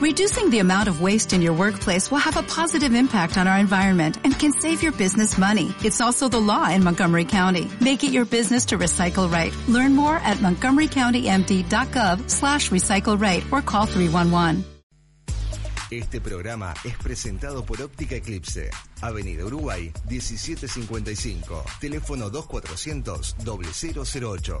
Reducing the amount of waste in your workplace will have a positive impact on our environment and can save your business money. It's also the law in Montgomery County. Make it your business to recycle right. Learn more at montgomerycountymd.gov slash recycle right or call 311. Este programa es presentado por Óptica Eclipse, Avenida Uruguay 1755, teléfono 2400 0008.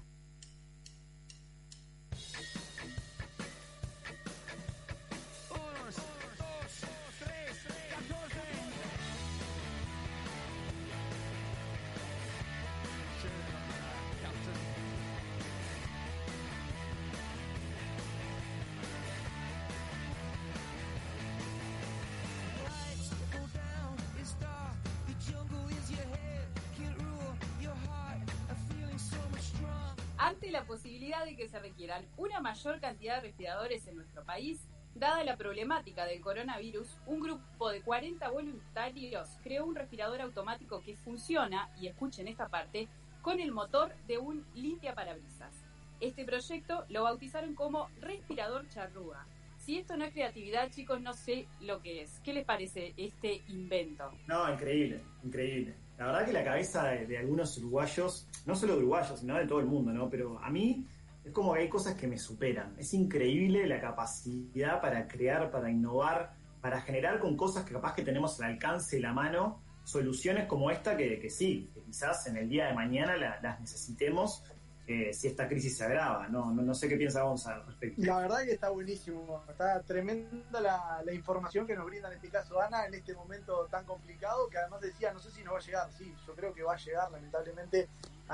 Cantidad de respiradores en nuestro país, dada la problemática del coronavirus, un grupo de 40 voluntarios creó un respirador automático que funciona, y escuchen esta parte, con el motor de un limpia parabrisas. Este proyecto lo bautizaron como respirador charrúa. Si esto no es creatividad, chicos, no sé lo que es. ¿Qué les parece este invento? No, increíble, increíble. La verdad que la cabeza de, de algunos uruguayos, no solo de uruguayos, sino de todo el mundo, ¿no? Pero a mí es como que hay cosas que me superan. Es increíble la capacidad para crear, para innovar, para generar con cosas que capaz que tenemos al alcance de la mano, soluciones como esta que, que sí, que quizás en el día de mañana la- las necesitemos eh, si esta crisis se agrava. No, no, no sé qué piensa Gonzalo al respecto. La verdad que está buenísimo, está tremenda la, la información que nos brinda en este caso Ana en este momento tan complicado, que además decía, no sé si nos va a llegar, sí, yo creo que va a llegar lamentablemente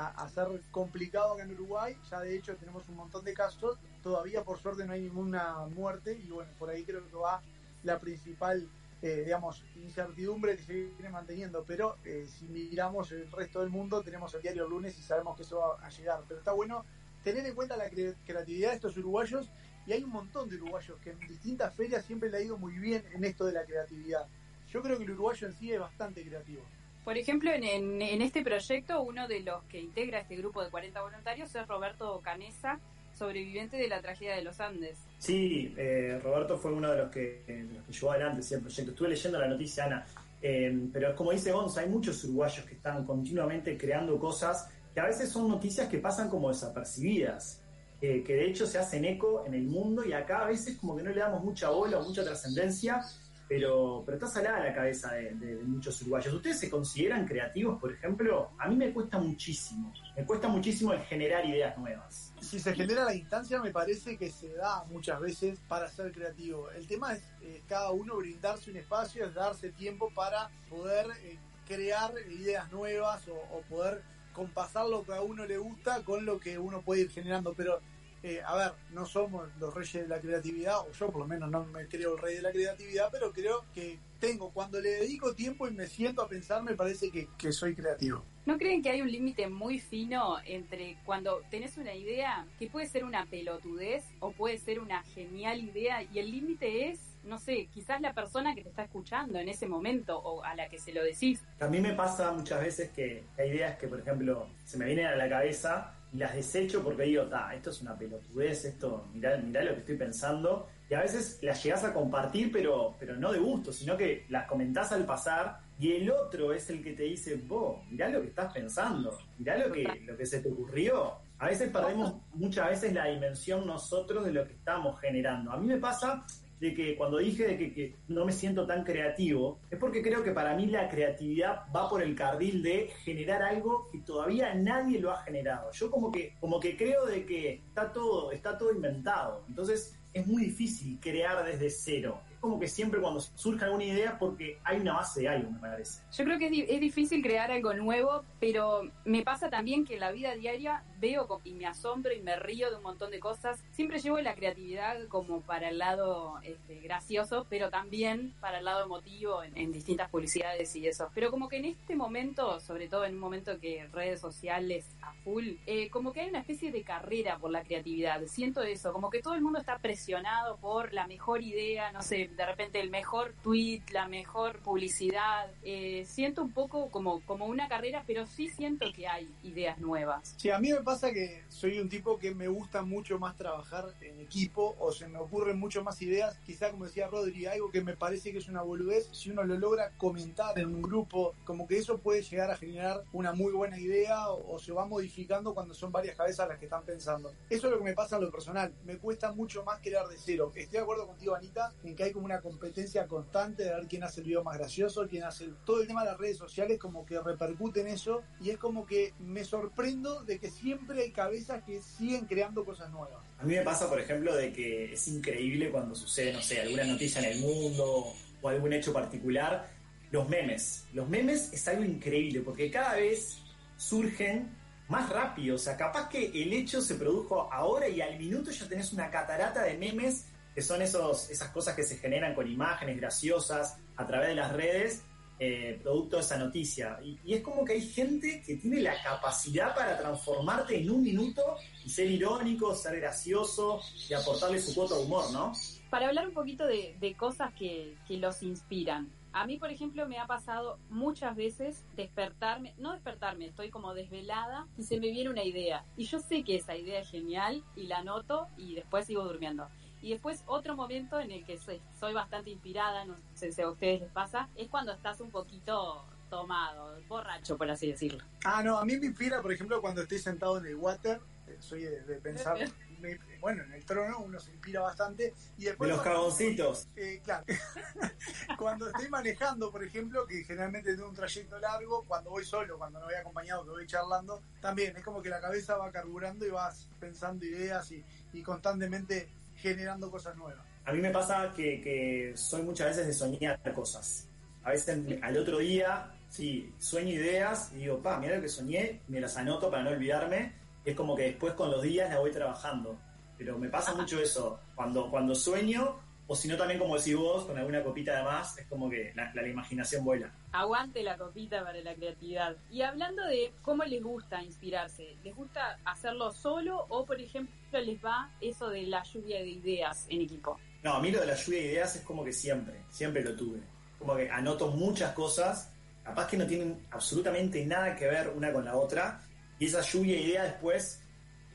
a, ser complicado acá en Uruguay, ya de hecho tenemos un montón de casos, todavía por suerte no hay ninguna muerte. Y bueno, por ahí creo que va la principal, eh, digamos, incertidumbre que se viene manteniendo, pero eh, si miramos el resto del mundo tenemos el diario lunes y sabemos que eso va a llegar, pero está bueno tener en cuenta la cre- creatividad de estos uruguayos. Y hay un montón de uruguayos que en distintas ferias siempre le ha ido muy bien en esto de la creatividad. Yo creo que el uruguayo en sí es bastante creativo. Por ejemplo, en, en- en este proyecto, uno de los que integra este grupo de 40 voluntarios es Roberto Canesa, sobreviviente de la tragedia de los Andes. Sí, eh, Roberto fue uno de los que, eh, los que llevó adelante el proyecto. Estuve leyendo la noticia, Ana, eh, pero como dice Gonza, hay muchos uruguayos que están continuamente creando cosas que a veces son noticias que pasan como desapercibidas, eh, que de hecho se hacen eco en el mundo y acá a veces como que no le damos mucha bola o mucha trascendencia, pero, pero está salada la cabeza de, muchos uruguayos. ¿Ustedes se consideran creativos, por ejemplo? A mí me cuesta muchísimo, me cuesta muchísimo el generar ideas nuevas. Si se genera la instancia, me parece que se da muchas veces para ser creativo. El tema es eh, cada uno brindarse un espacio, es darse tiempo para poder eh, crear ideas nuevas o, o poder compasar lo que a uno le gusta con lo que uno puede ir generando. Pero, eh, a ver, no somos los reyes de la creatividad, o yo por lo menos no me creo el rey de la creatividad, pero creo que tengo, cuando le dedico tiempo y me siento a pensar, me parece que, que soy creativo. ¿No creen que hay un límite muy fino entre cuando tenés una idea que puede ser una pelotudez o puede ser una genial idea y el límite es, no sé, quizás la persona que te está escuchando en ese momento o a la que se lo decís? A mí me pasa muchas veces que hay ideas que, por ejemplo, se me vienen a la cabeza y las desecho porque digo, ta, esto es una pelotudez, esto, mirá, mirá lo que estoy pensando. Y a veces las llegas a compartir, pero, pero no de gusto, sino que las comentás al pasar y el otro es el que te dice, vos, mirá lo que estás pensando, mirá lo que, lo que se te ocurrió. A veces perdemos muchas veces la dimensión nosotros de lo que estamos generando. A mí me pasa de que cuando dije de que, que no me siento tan creativo, es porque creo que para mí la creatividad va por el carril de generar algo que todavía nadie lo ha generado. Yo como que, como que creo de que está todo, está todo inventado. Entonces es muy difícil crear desde cero. Es como que siempre cuando surge alguna idea es porque hay una base de algo, me parece. Yo creo que es, es difícil crear algo nuevo, pero me pasa también que la vida diaria veo y me asombro y me río de un montón de cosas. Siempre llevo la creatividad como para el lado este, gracioso, pero también para el lado emotivo en, en distintas publicidades y eso. Pero como que en este momento, sobre todo en un momento que redes sociales a full, eh, como que hay una especie de carrera por la creatividad. Siento eso, como que todo el mundo está presionado por la mejor idea, no sé, de repente el mejor tweet, la mejor publicidad. Eh, siento un poco como, como una carrera, pero sí siento que hay ideas nuevas. Sí, a mí me pasa que soy un tipo que me gusta mucho más trabajar en equipo o se me ocurren mucho más ideas. Quizá, como decía Rodri, algo que me parece que es una boludez, si uno lo logra comentar en un grupo, como que eso puede llegar a generar una muy buena idea o, se va modificando cuando son varias cabezas las que están pensando. Eso es lo que me pasa en lo personal. Me cuesta mucho más crear de cero. Estoy de acuerdo contigo, Anita, en que hay como una competencia constante de ver quién hace el video más gracioso, quién hace el... todo el tema de las redes sociales, como que repercute en eso. Y es como que me sorprendo de que siempre hay cabezas que siguen creando cosas nuevas. A mí me pasa, por ejemplo, de que es increíble cuando sucede, no sé, alguna noticia en el mundo o algún hecho particular. Los memes. Los memes es algo increíble porque cada vez surgen más rápido. O sea, capaz que el hecho se produjo ahora y al minuto ya tenés una catarata de memes que son esos, esas cosas que se generan con imágenes graciosas a través de las redes, eh, producto de esa noticia. Y, es como que hay gente que tiene la capacidad para transformarte en un minuto y ser irónico, ser gracioso y aportarle su cuota de humor, ¿no? Para hablar un poquito de, de cosas que, que los inspiran. A mí, por ejemplo, me ha pasado muchas veces despertarme, no despertarme, estoy como desvelada y se me viene una idea. Y yo sé que esa idea es genial y la anoto y después sigo durmiendo. Y después otro momento en el que soy, soy bastante inspirada, no sé si a ustedes les pasa, es cuando estás un poquito tomado, borracho, por así decirlo. Ah, no, a mí me inspira, por ejemplo, cuando estoy sentado en el water, soy de, de pensar, me, bueno, en el trono uno se inspira bastante. Y después de los cagoncitos. Eh, claro. cuando estoy manejando, por ejemplo, que generalmente tengo un trayecto largo, cuando voy solo, cuando no voy acompañado, que voy charlando, también es como que la cabeza va carburando y vas pensando ideas y, y constantemente generando cosas nuevas. A mí me pasa que, que soy muchas veces de soñar cosas. A veces al otro día, sí, sueño ideas y digo, pa, mira lo que soñé, me las anoto para no olvidarme. Y es como que después con los días la voy trabajando. Pero me pasa mucho eso, cuando, cuando sueño, o si no también como decís vos, con alguna copita de más, es como que la, la, la imaginación vuela. Aguante la copita para la creatividad. Y hablando de cómo les gusta inspirarse, ¿les gusta hacerlo solo o, por ejemplo, les va eso de la lluvia de ideas en equipo? No, a mí lo de la lluvia de ideas es como que siempre, siempre lo tuve. Como que anoto muchas cosas, capaz que no tienen absolutamente nada que ver una con la otra, y esa lluvia de ideas después,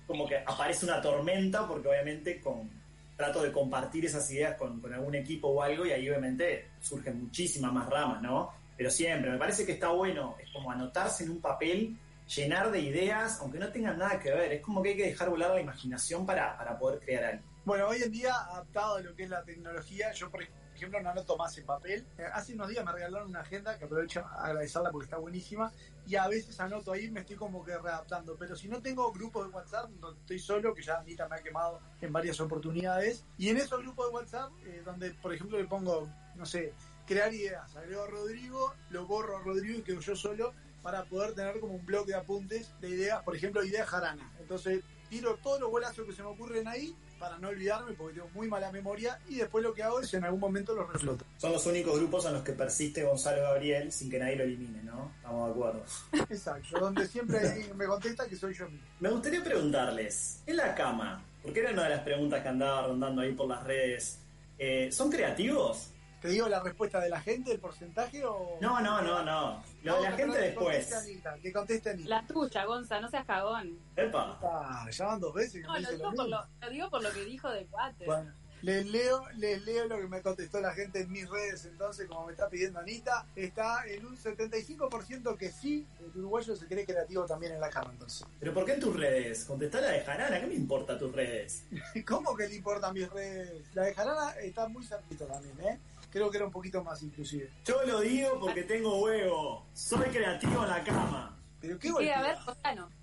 como que aparece una tormenta, porque obviamente con, trato de compartir esas ideas con, algún equipo o algo, y ahí obviamente surgen muchísimas más ramas, ¿no? Pero siempre, me parece que está bueno, es como anotarse en un papel, llenar de ideas, aunque no tengan nada que ver, es como que hay que dejar volar la imaginación para, para poder crear algo. Bueno, hoy en día, adaptado a lo que es la tecnología, yo por ejemplo no anoto más en papel. Eh, hace unos días me regalaron una agenda que aprovecho a agradecerla porque está buenísima y a veces anoto ahí me estoy como que readaptando. Pero si no tengo grupos de WhatsApp donde estoy solo, que ya Anita me ha quemado en varias oportunidades, y en esos grupos de WhatsApp, eh, donde por ejemplo le pongo, no sé, crear ideas, agrego a Rodrigo, lo borro a Rodrigo y quedo yo solo para poder tener como un blog de apuntes de ideas, por ejemplo, ideas jarana. Entonces tiro todos los bolazos que se me ocurren ahí para no olvidarme porque tengo muy mala memoria y después lo que hago es en algún momento los refloto. Son los únicos grupos en los que persiste Gonzalo Gabriel sin que nadie lo elimine, ¿no? Estamos de acuerdo. Exacto, donde siempre me contesta que soy yo mismo. Me gustaría preguntarles, en la cama, porque era una de las preguntas que andaba rondando ahí por las redes, eh, ¿son creativos? ¿Te digo la respuesta de la gente, el porcentaje o...? No, no, no, no. Lo de la gente después. Que conteste Anita, que conteste Anita. La tuya, Gonza, no seas cagón. Epa. Ah, ya van dos veces que No, me lo digo, por lo, lo digo por lo que dijo de Water. Bueno, les leo, les leo lo que me contestó la gente en mis redes entonces, como me está pidiendo Anita, está en un 75% que sí, el uruguayo se cree creativo también en la cama entonces. ¿Pero por qué en tus redes? Contestá la de Jarana, ¿qué me importa tus redes? ¿Cómo que le importan mis redes? La de Jarana está muy cerquita también, ¿eh? Creo que era un poquito más inclusive. Yo lo digo porque tengo huevo. Soy creativo en la cama. Pero qué Y que, a ver.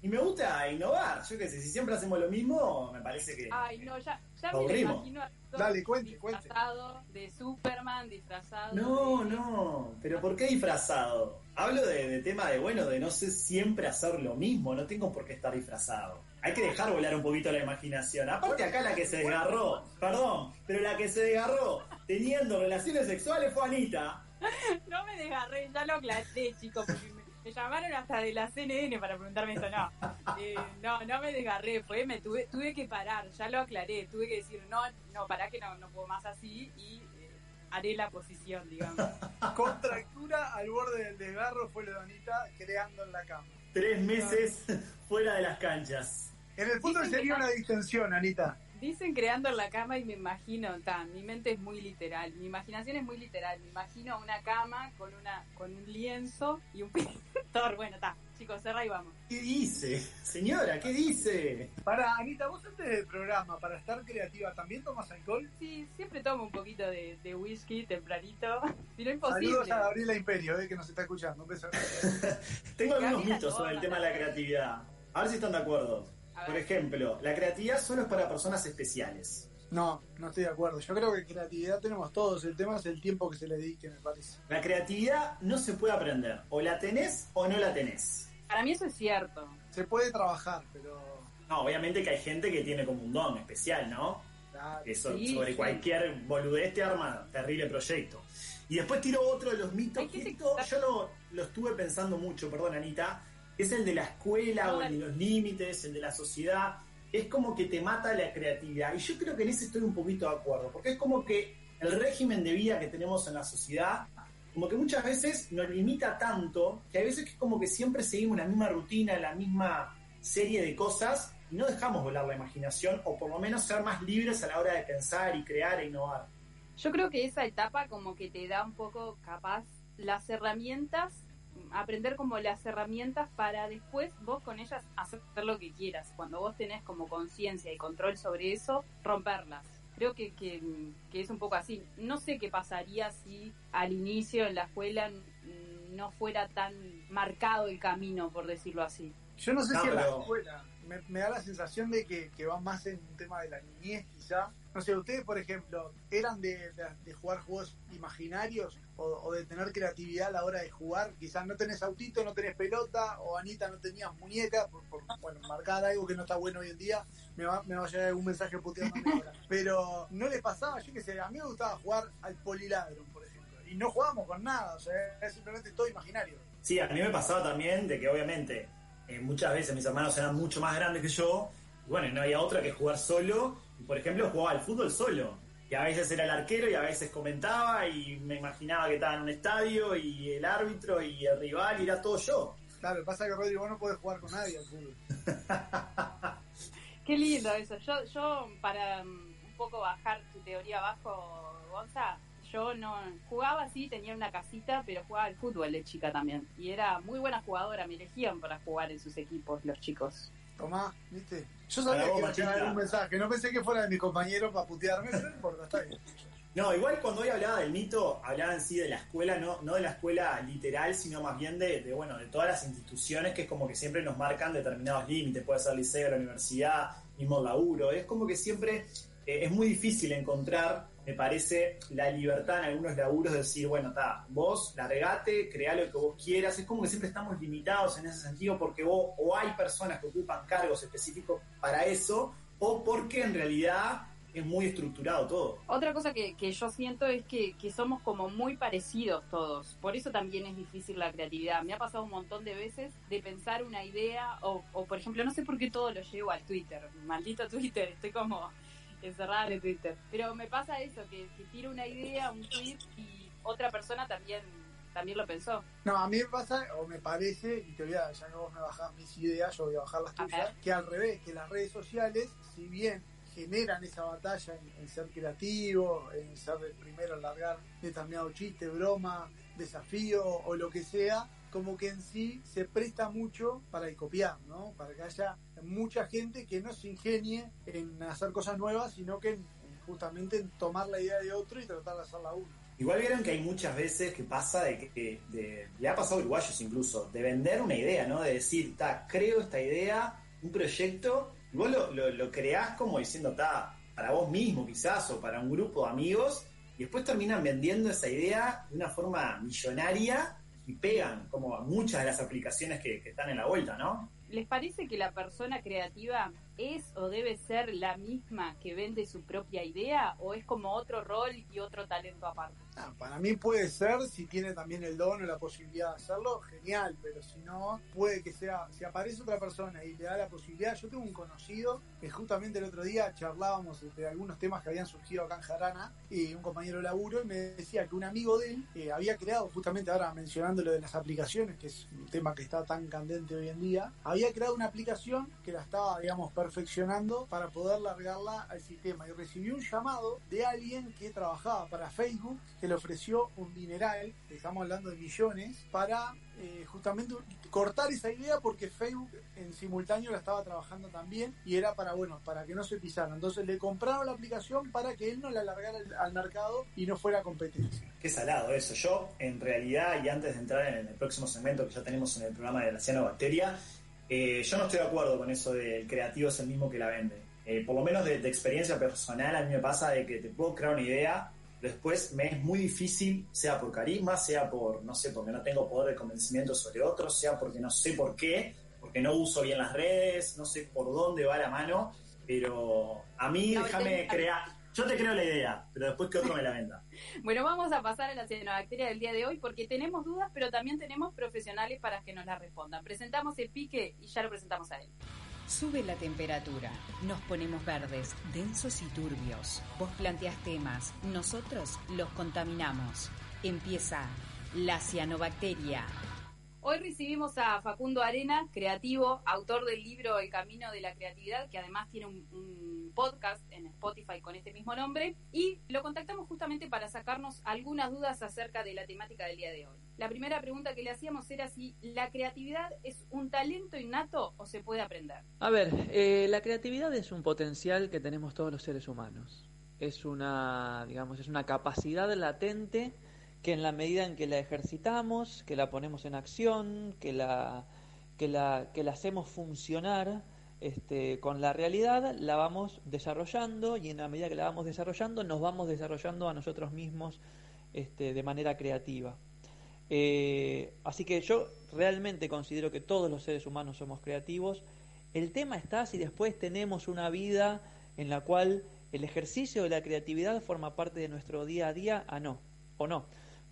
Y me gusta innovar. Yo qué sé, si siempre hacemos lo mismo, me parece que... Ay, no, ya, ya me lo imagino a Dale, cuente, cuente. disfrazado de Superman, disfrazado No, de... no, pero ¿por qué disfrazado? Hablo de, de tema de, bueno, de no sé siempre hacer lo mismo, no tengo por qué estar disfrazado. Hay que dejar volar un poquito la imaginación. Aparte acá la que se desgarró, perdón, pero la que se desgarró teniendo relaciones sexuales fue Anita. No me desgarré, ya lo aclaré, chicos, porque me, me llamaron hasta de la CNN para preguntarme esto. No, Eh, no, no me desgarré, fue, me tuve, tuve que parar, ya lo aclaré, tuve que decir, no, no, pará que no, no puedo más así y eh, haré la posición, digamos. Contractura al borde del desgarro fue lo de Anita creando en la cama. Tres meses fuera de las canchas. En el fútbol sería una distensión, Anita. Dicen creando en la cama y me imagino, ta, mi mente es muy literal, mi imaginación es muy literal, me imagino una cama con una con un lienzo y un pintor. Bueno, está, chicos, cerra y vamos. ¿Qué dice? Señora, ¿qué dice? Para, Anita, vos antes del programa, para estar creativa, ¿también tomas alcohol? Sí, siempre tomo un poquito de, de whisky tempranito, si no Saludos imposible. a Gabriela Imperio, eh, que nos está escuchando. Un beso. Tengo algunos mitos sobre el tema de la creatividad. A ver si están de acuerdo. Por ejemplo, la creatividad solo es para personas especiales. No, no estoy de acuerdo. Yo creo que creatividad tenemos todos. El tema es el tiempo que se le dedique, me parece. La creatividad no se puede aprender. O la tenés o no la tenés. Para mí eso es cierto. Se puede trabajar, pero... No, obviamente que hay gente que tiene como un don especial, ¿no? claro, Eso Sí, sobre sí. cualquier boludez te arma terrible proyecto. Y después tiro otro de los mitos. Esto yo lo, lo estuve pensando mucho, perdón, Anita. Es el de la escuela o el de los límites, el de la sociedad. Es como que te mata la creatividad. Y yo creo que en ese estoy un poquito de acuerdo. Porque es como que el régimen de vida que tenemos en la sociedad, como que muchas veces nos limita tanto que a veces es como que siempre seguimos la misma rutina, la misma serie de cosas y no dejamos volar la imaginación o por lo menos ser más libres a la hora de pensar y crear e innovar. Yo creo que esa etapa como que te da un poco capaz las herramientas, aprender como las herramientas para después vos con ellas hacer lo que quieras. Cuando vos tenés como conciencia y control sobre eso, romperlas. Creo que, que, que es un poco así. No sé qué pasaría si al inicio en la escuela no fuera tan marcado el camino, por decirlo así. Yo no sé No, si en la escuela me, me da la sensación de que, que va más en un tema de la niñez, quizá. No sé, ustedes, por ejemplo, ¿eran de, de- de jugar juegos imaginarios o, o de tener creatividad a la hora de jugar? Quizás no tenés autito, no tenés pelota, o Anita no tenías muñeca, por, por, bueno, marcar algo que no está bueno hoy en día. Me va, me va a llegar algún mensaje puteándome ahora. Pero no le pasaba, yo qué sé, a mí me gustaba jugar al poliladron, por ejemplo. Y no jugábamos con nada, o sea, era simplemente todo imaginario. Sí, a mí me pasaba también de que obviamente eh, muchas veces mis hermanos eran mucho más grandes que yo y bueno, no había otra que jugar solo. Y por ejemplo jugaba al fútbol solo. Y a veces era el arquero y a veces comentaba y me imaginaba que estaba en un estadio y el árbitro y el rival y era todo yo. Claro, lo que pasa es que Rodrigo no podés jugar con nadie al fútbol. Qué lindo eso. Yo, yo para mm, un poco bajar tu teoría abajo, Gonza, yo no jugaba así, tenía una casita, pero jugaba al fútbol de chica también. Y era muy buena jugadora, me elegían para jugar en sus equipos los chicos. Tomá, ¿viste? Yo sabía que iba a llegar algún mensaje, no pensé que fuera de mi compañero para putearme, pero no importa, está bien. No, igual cuando hoy hablaba del mito, hablaba en sí de la escuela, no, no de la escuela literal, sino más bien de, de, bueno, de todas las instituciones que es como que siempre nos marcan determinados límites, puede ser liceo, la universidad, mismo laburo, es como que siempre eh, es muy difícil encontrar, me parece, la libertad en algunos laburos de decir, bueno, está, vos largate, crea lo que vos quieras, es como que siempre estamos limitados en ese sentido porque vos, o hay personas que ocupan cargos específicos para eso, o porque en realidad es muy estructurado todo. Otra cosa que, que yo siento es que, que somos como muy parecidos todos. Por eso también es difícil la creatividad. Me ha pasado un montón de veces de pensar una idea o, o por ejemplo, no sé por qué todo lo llevo al Twitter. Maldito Twitter, estoy como encerrada en el Twitter. Pero me pasa eso, que, que tiro una idea, un tweet y otra persona también, también lo pensó. No, a mí me pasa, o me parece, y te voy a, ya que vos me bajás mis ideas, yo voy a bajar las tuyas, que al revés, que las redes sociales, si bien generan esa batalla en, en ser creativo, en ser el primero en largar determinado chiste, broma, desafío o lo que sea, como que en sí se presta mucho para el copiar, ¿no? Para que haya mucha gente que no se ingenie en hacer cosas nuevas, sino que en- en justamente en tomar la idea de otro y tratar de hacerla uno. Igual vieron que hay muchas veces que pasa de que de- le ha pasado a uruguayos incluso, de vender una idea, ¿no? De decir, ta, creo esta idea, un proyecto, y vos lo, lo, lo creás como diciendo, ta, para vos mismo quizás, o para un grupo de amigos, y después terminan vendiendo esa idea de una forma millonaria y pegan como a muchas de las aplicaciones que, que están en la vuelta, ¿no? ¿Les parece que la persona creativa es o debe ser la misma que vende su propia idea o es como otro rol y otro talento aparte? Ah, para mí puede ser, si tiene también el don o la posibilidad de hacerlo, genial, pero si no, puede que sea, si aparece otra persona y le da la posibilidad, yo tengo un conocido que justamente el otro día charlábamos de algunos temas que habían surgido acá en Jarana y un compañero de laburo y me decía que un amigo de él eh, había creado, justamente ahora mencionando lo de las aplicaciones, que es un tema que está tan candente hoy en día, había creado una aplicación que la estaba, digamos, perfeccionando para poder largarla al sistema y recibió un llamado de alguien que trabajaba para Facebook que le ofreció un dineral, estamos hablando de millones, para eh, justamente cortar esa idea porque Facebook en simultáneo la estaba trabajando también y era para, bueno, para que no se pisara. Entonces le compraron la aplicación para que él no la largara al mercado y no fuera competencia. Qué salado eso. Yo, en realidad, y antes de entrar en el próximo segmento que ya tenemos en el programa de la cianobacteria, eh, yo no estoy de acuerdo con eso del creativo es el mismo que la vende. Eh, por lo menos de, experiencia personal, a mí me pasa de que te puedo crear una idea, después me es muy difícil, sea por carisma, sea por, no sé, porque no tengo poder de convencimiento sobre otros, sea porque no sé por qué, porque no uso bien las redes, no sé por dónde va la mano, pero a mí déjame crear, yo te creo la idea, pero después que otro me la venda. bueno, vamos a pasar a la cianobacteria del día de hoy porque tenemos dudas, pero también tenemos profesionales para que nos la respondan. Presentamos el pique y ya lo presentamos a él. Sube la temperatura, nos ponemos verdes, densos y turbios. Vos planteas temas, nosotros los contaminamos. Empieza la cianobacteria. Hoy recibimos a Facundo Arena, creativo, autor del libro El Camino de la Creatividad, que además tiene un, podcast en Spotify con este mismo nombre, y lo contactamos justamente para sacarnos algunas dudas acerca de la temática del día de hoy. La primera pregunta que le hacíamos era si la creatividad es un talento innato o se puede aprender. A ver, eh, la creatividad es un potencial que tenemos todos los seres humanos. Es una, digamos, es una capacidad latente que en la medida en que la ejercitamos, que la ponemos en acción, que la, que la, que la hacemos funcionar este, con la realidad, la vamos desarrollando y en la medida que la vamos desarrollando, nos vamos desarrollando a nosotros mismos este, de manera creativa. Eh, así que yo realmente considero que todos los seres humanos somos creativos. El tema está si después tenemos una vida en la cual el ejercicio de la creatividad forma parte de nuestro día a día, a no, o no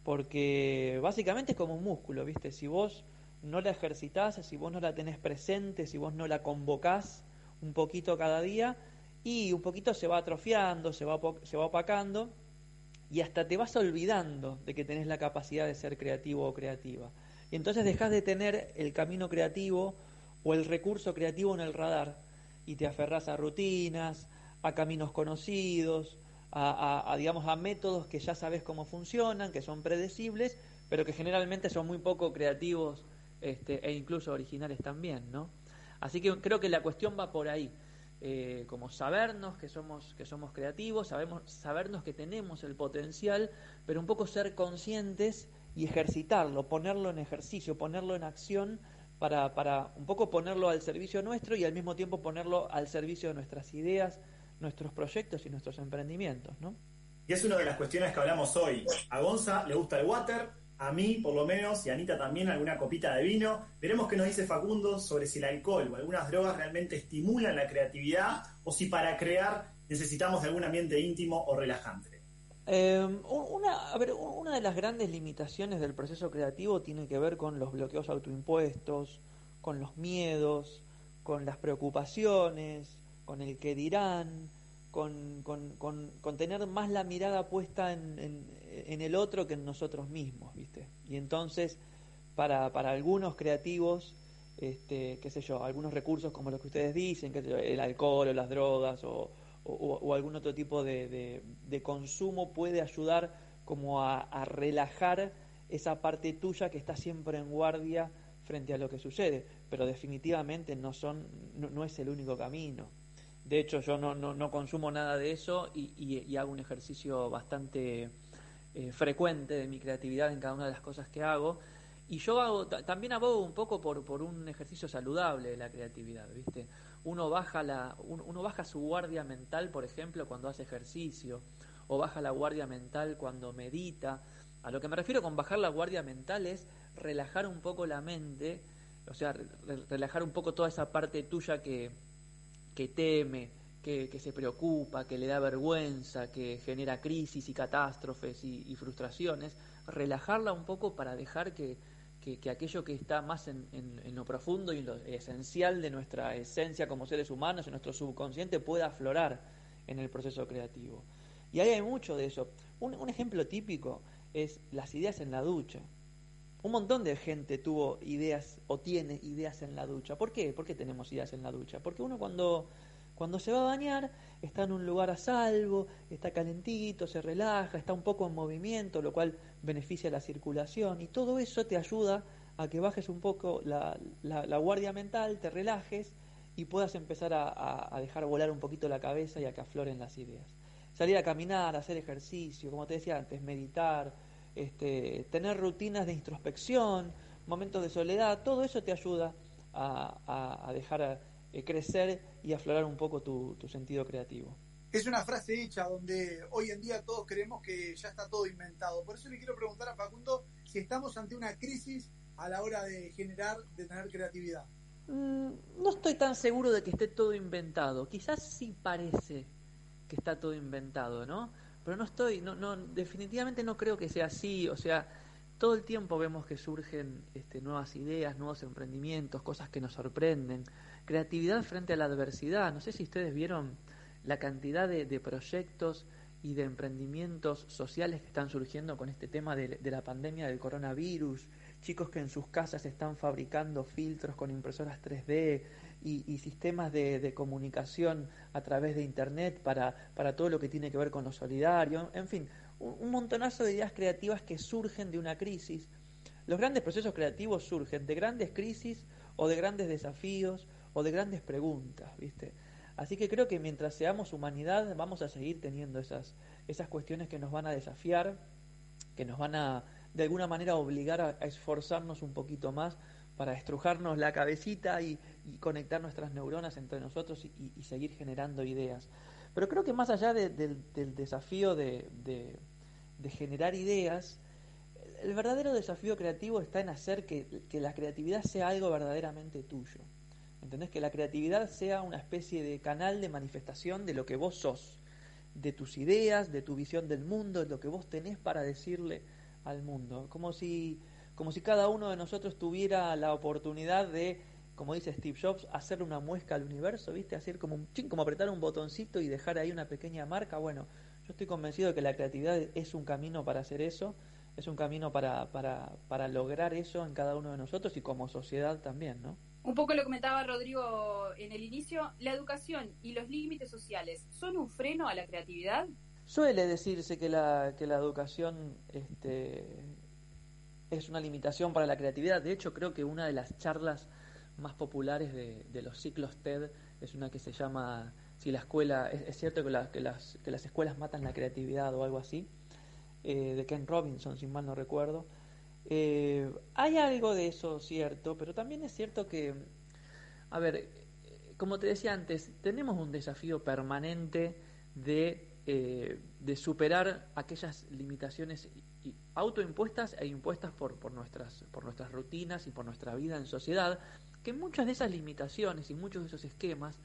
porque básicamente es como un músculo, ¿viste? Si vos no la ejercitás, si vos no la tenés presente, si vos no la convocás un poquito cada día, y un poquito se va atrofiando, se va, se va opacando, y hasta te vas olvidando de que tenés la capacidad de ser creativo o creativa. Y entonces dejas de tener el camino creativo o el recurso creativo en el radar, y te aferrás a rutinas, a caminos conocidos, a, digamos, a métodos que ya sabes cómo funcionan, que son predecibles, pero que generalmente son muy poco creativos este, e incluso originales también, ¿no? Así que creo que la cuestión va por ahí, eh, como sabernos que somos, que somos creativos, sabemos, sabernos que tenemos el potencial, pero un poco ser conscientes y ejercitarlo, ponerlo en ejercicio, ponerlo en acción para, para un poco ponerlo al servicio nuestro y al mismo tiempo ponerlo al servicio de nuestras ideas, nuestros proyectos y nuestros emprendimientos, ¿no? Y es una de las cuestiones que hablamos hoy. A Gonza le gusta el water, a mí por lo menos, y a Anita también alguna copita de vino. Veremos qué nos dice Facundo sobre si el alcohol o algunas drogas realmente estimulan la creatividad o si para crear necesitamos de algún ambiente íntimo o relajante. Em, a ver, una de las grandes limitaciones del proceso creativo tiene que ver con los bloqueos autoimpuestos, con los miedos, con las preocupaciones, con el que dirán, con, con, con, tener más la mirada puesta en, en, el otro que en nosotros mismos, ¿viste? Y entonces, para, para algunos creativos, este, qué sé yo, algunos recursos como los que ustedes dicen, que el alcohol o las drogas o, algún otro tipo de, consumo puede ayudar como a, a, relajar esa parte tuya que está siempre en guardia frente a lo que sucede, pero definitivamente no, son, no es el único camino. De hecho, yo no, consumo nada de eso y, hago un ejercicio bastante eh, frecuente de mi creatividad en cada una de las cosas que hago. Y yo hago, también abogo un poco por, un ejercicio saludable de la creatividad, ¿viste? Uno baja, la, uno baja su guardia mental, por ejemplo, cuando hace ejercicio, o baja la guardia mental cuando medita. A lo que me refiero con bajar la guardia mental es relajar un poco la mente O sea, relajar un poco toda esa parte tuya que, que teme, que, se preocupa, que le da vergüenza, que genera crisis y catástrofes y, frustraciones, relajarla un poco para dejar que, que, aquello que está más en, en, lo profundo y en lo esencial de nuestra esencia como seres humanos, en nuestro subconsciente, pueda aflorar en el proceso creativo. Y ahí hay mucho de eso. Un ejemplo típico es las ideas en la ducha. Un montón de gente tuvo ideas o tiene ideas en la ducha. ¿Por qué? ¿Por qué tenemos ideas en la ducha? Porque uno cuando, cuando se va a bañar está en un lugar a salvo, está calentito, se relaja, está un poco en movimiento, lo cual beneficia la circulación y todo eso te ayuda a que bajes un poco la, la, guardia mental, te relajes y puedas empezar a, a dejar volar un poquito la cabeza y a que afloren las ideas. Salir a caminar, hacer ejercicio, como te decía antes, meditar, este, tener rutinas de introspección, momentos de soledad, todo eso te ayuda a, dejar eh, crecer y aflorar un poco tu, sentido creativo. Es una frase hecha donde hoy en día todos creemos que ya está todo inventado. Por eso le quiero preguntar a Facundo si estamos ante una crisis a la hora de generar, de tener creatividad. Mm, no estoy tan seguro de que esté todo inventado. Quizás sí parece que está todo inventado, ¿no? Pero no estoy, no, no, definitivamente no creo que sea así, o sea, todo el tiempo vemos que surgen este, nuevas ideas, nuevos emprendimientos, cosas que nos sorprenden, creatividad frente a la adversidad, no sé si ustedes vieron la cantidad de, proyectos y de emprendimientos sociales que están surgiendo con este tema de, la pandemia del coronavirus, chicos que en sus casas están fabricando filtros con impresoras 3D, y, sistemas de, comunicación a través de Internet para, para, todo lo que tiene que ver con lo solidario, en fin, un, montonazo de ideas creativas que surgen de una crisis. Los grandes procesos creativos surgen de grandes crisis o de grandes desafíos o de grandes preguntas, ¿viste? Así que creo que mientras seamos humanidad vamos a seguir teniendo esas, esas cuestiones que nos van a desafiar, que nos van a de alguna manera obligar a esforzarnos un poquito más para estrujarnos la cabecita y, conectar nuestras neuronas entre nosotros y, seguir generando ideas. Pero creo que más allá del desafío de, generar ideas, el verdadero desafío creativo está en hacer que, la creatividad sea algo verdaderamente tuyo. ¿Entendés? Que la creatividad sea una especie de canal de manifestación de lo que vos sos, de tus ideas, de tu visión del mundo, de lo que vos tenés para decirle al mundo. Como si como si cada uno de nosotros tuviera la oportunidad de, como dice Steve Jobs, hacer una muesca al universo, ¿viste? Hacer como un como apretar un botoncito y dejar ahí una pequeña marca. Bueno, yo estoy convencido de que la creatividad es un camino para hacer eso, es un camino para, para, para lograr eso en cada uno de nosotros y como sociedad también, ¿no? Un poco lo comentaba Rodrigo en el inicio, la educación y los límites sociales son un freno a la creatividad. Suele decirse que la, que la educación este, es una limitación para la creatividad. De hecho, creo que una de las charlas más populares de, los ciclos TED es una que se llama si la escuela es, cierto que, que, las, que, las, escuelas matan la creatividad o algo así eh, de Ken Robinson si mal no recuerdo eh, hay algo de eso cierto pero también es cierto que a ver como te decía antes tenemos un desafío permanente de, eh, superar aquellas limitaciones autoimpuestas e impuestas por, nuestras, por nuestras rutinas y por nuestra vida en sociedad, que muchas de esas limitaciones y muchos de esos esquemas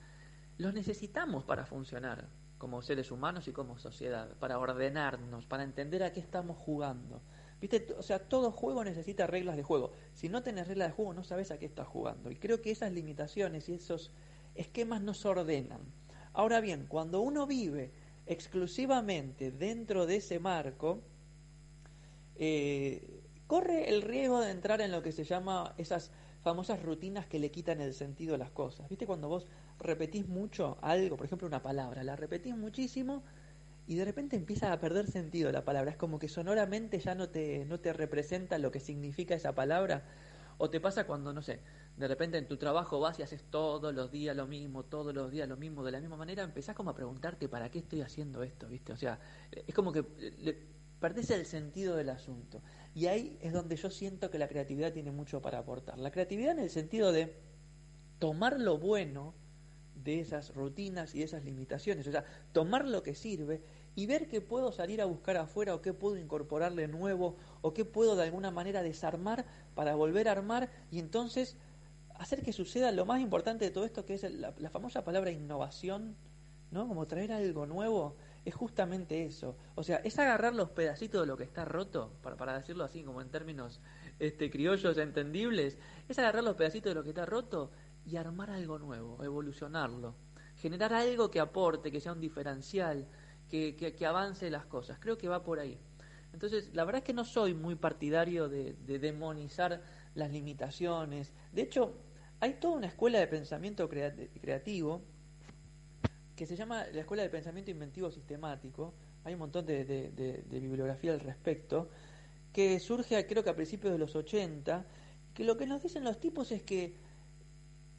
los necesitamos para funcionar como seres humanos y como sociedad, para ordenarnos, para entender a qué estamos jugando. ¿Viste? O sea, todo juego necesita reglas de juego. Si no tenés reglas de juego, no sabes a qué estás jugando. Y creo que esas limitaciones y esos esquemas nos ordenan. Ahora bien, cuando uno vive exclusivamente dentro de ese marco, eh, corre el riesgo de entrar en lo que se llama esas famosas rutinas que le quitan el sentido a las cosas. ¿Viste cuando vos repetís mucho algo, por ejemplo una palabra, la repetís muchísimo y de repente empieza a perder sentido la palabra, es como que sonoramente ya no te, no te representa lo que significa esa palabra? O te pasa cuando, no sé, de repente en tu trabajo vas y haces todos los días lo mismo, todos los días lo mismo, de la misma manera, empezás como a preguntarte para qué estoy haciendo esto, ¿viste? O sea, es como que perdés el sentido del asunto. Y ahí es donde yo siento que la creatividad tiene mucho para aportar. La creatividad en el sentido de tomar lo bueno de esas rutinas y esas limitaciones, o sea, tomar lo que sirve y ver qué puedo salir a buscar afuera o qué puedo incorporarle nuevo o qué puedo de alguna manera desarmar para volver a armar y entonces hacer que suceda lo más importante de todo esto, que es la, la famosa palabra innovación, ¿no? Como traer algo nuevo, es justamente eso. O sea, es agarrar los pedacitos de lo que está roto, para, para decirlo así, como en términos este, criollos entendibles, es agarrar los pedacitos de lo que está roto y armar algo nuevo, evolucionarlo, generar algo que aporte, que sea un diferencial, que, que, avance las cosas. Creo que va por ahí. Entonces, la verdad es que no soy muy partidario de, de demonizar las limitaciones. De hecho, hay toda una escuela de pensamiento creativo que se llama la Escuela de Pensamiento Inventivo Sistemático. Hay un montón de bibliografía al respecto que surge creo que a principios de los 80, que lo que nos dicen los tipos es que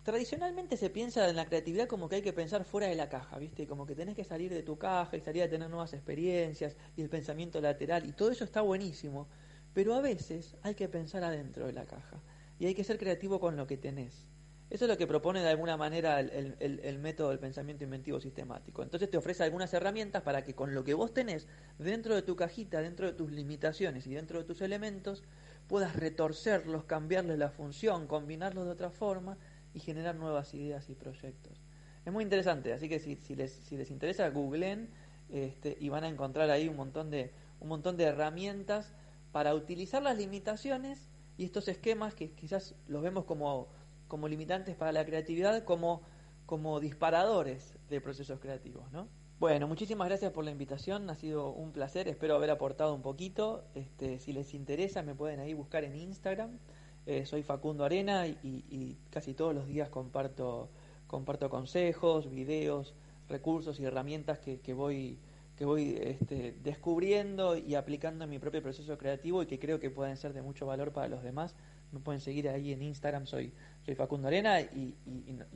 tradicionalmente se piensa en la creatividad como que hay que pensar fuera de la caja, ¿viste? Como que tenés que salir de tu caja y salir a tener nuevas experiencias y el pensamiento lateral y todo eso está buenísimo, pero a veces hay que pensar adentro de la caja y hay que ser creativo con lo que tenés. Eso es lo que propone de alguna manera el, método del pensamiento inventivo sistemático. Entonces te ofrece algunas herramientas para que con lo que vos tenés dentro de tu cajita, dentro de tus limitaciones y dentro de tus elementos, puedas retorcerlos, cambiarles la función, combinarlos de otra forma y generar nuevas ideas y proyectos. Es muy interesante, así que si, les, si les interesa, googleen este, y van a encontrar ahí un montón, de, un montón de herramientas para utilizar las limitaciones y estos esquemas que quizás los vemos como como limitantes para la creatividad, como, como disparadores de procesos creativos, ¿no? Bueno, muchísimas gracias por la invitación, ha sido un placer, espero haber aportado un poquito. Este, si les interesa, me pueden ahí buscar en Instagram. Eh, soy Facundo Arena y, casi todos los días comparto, comparto consejos, videos, recursos y herramientas que, que voy, que voy este, descubriendo y aplicando en mi propio proceso creativo y que creo que pueden ser de mucho valor para los demás. Me pueden seguir ahí en Instagram, soy soy Facundo Arena y,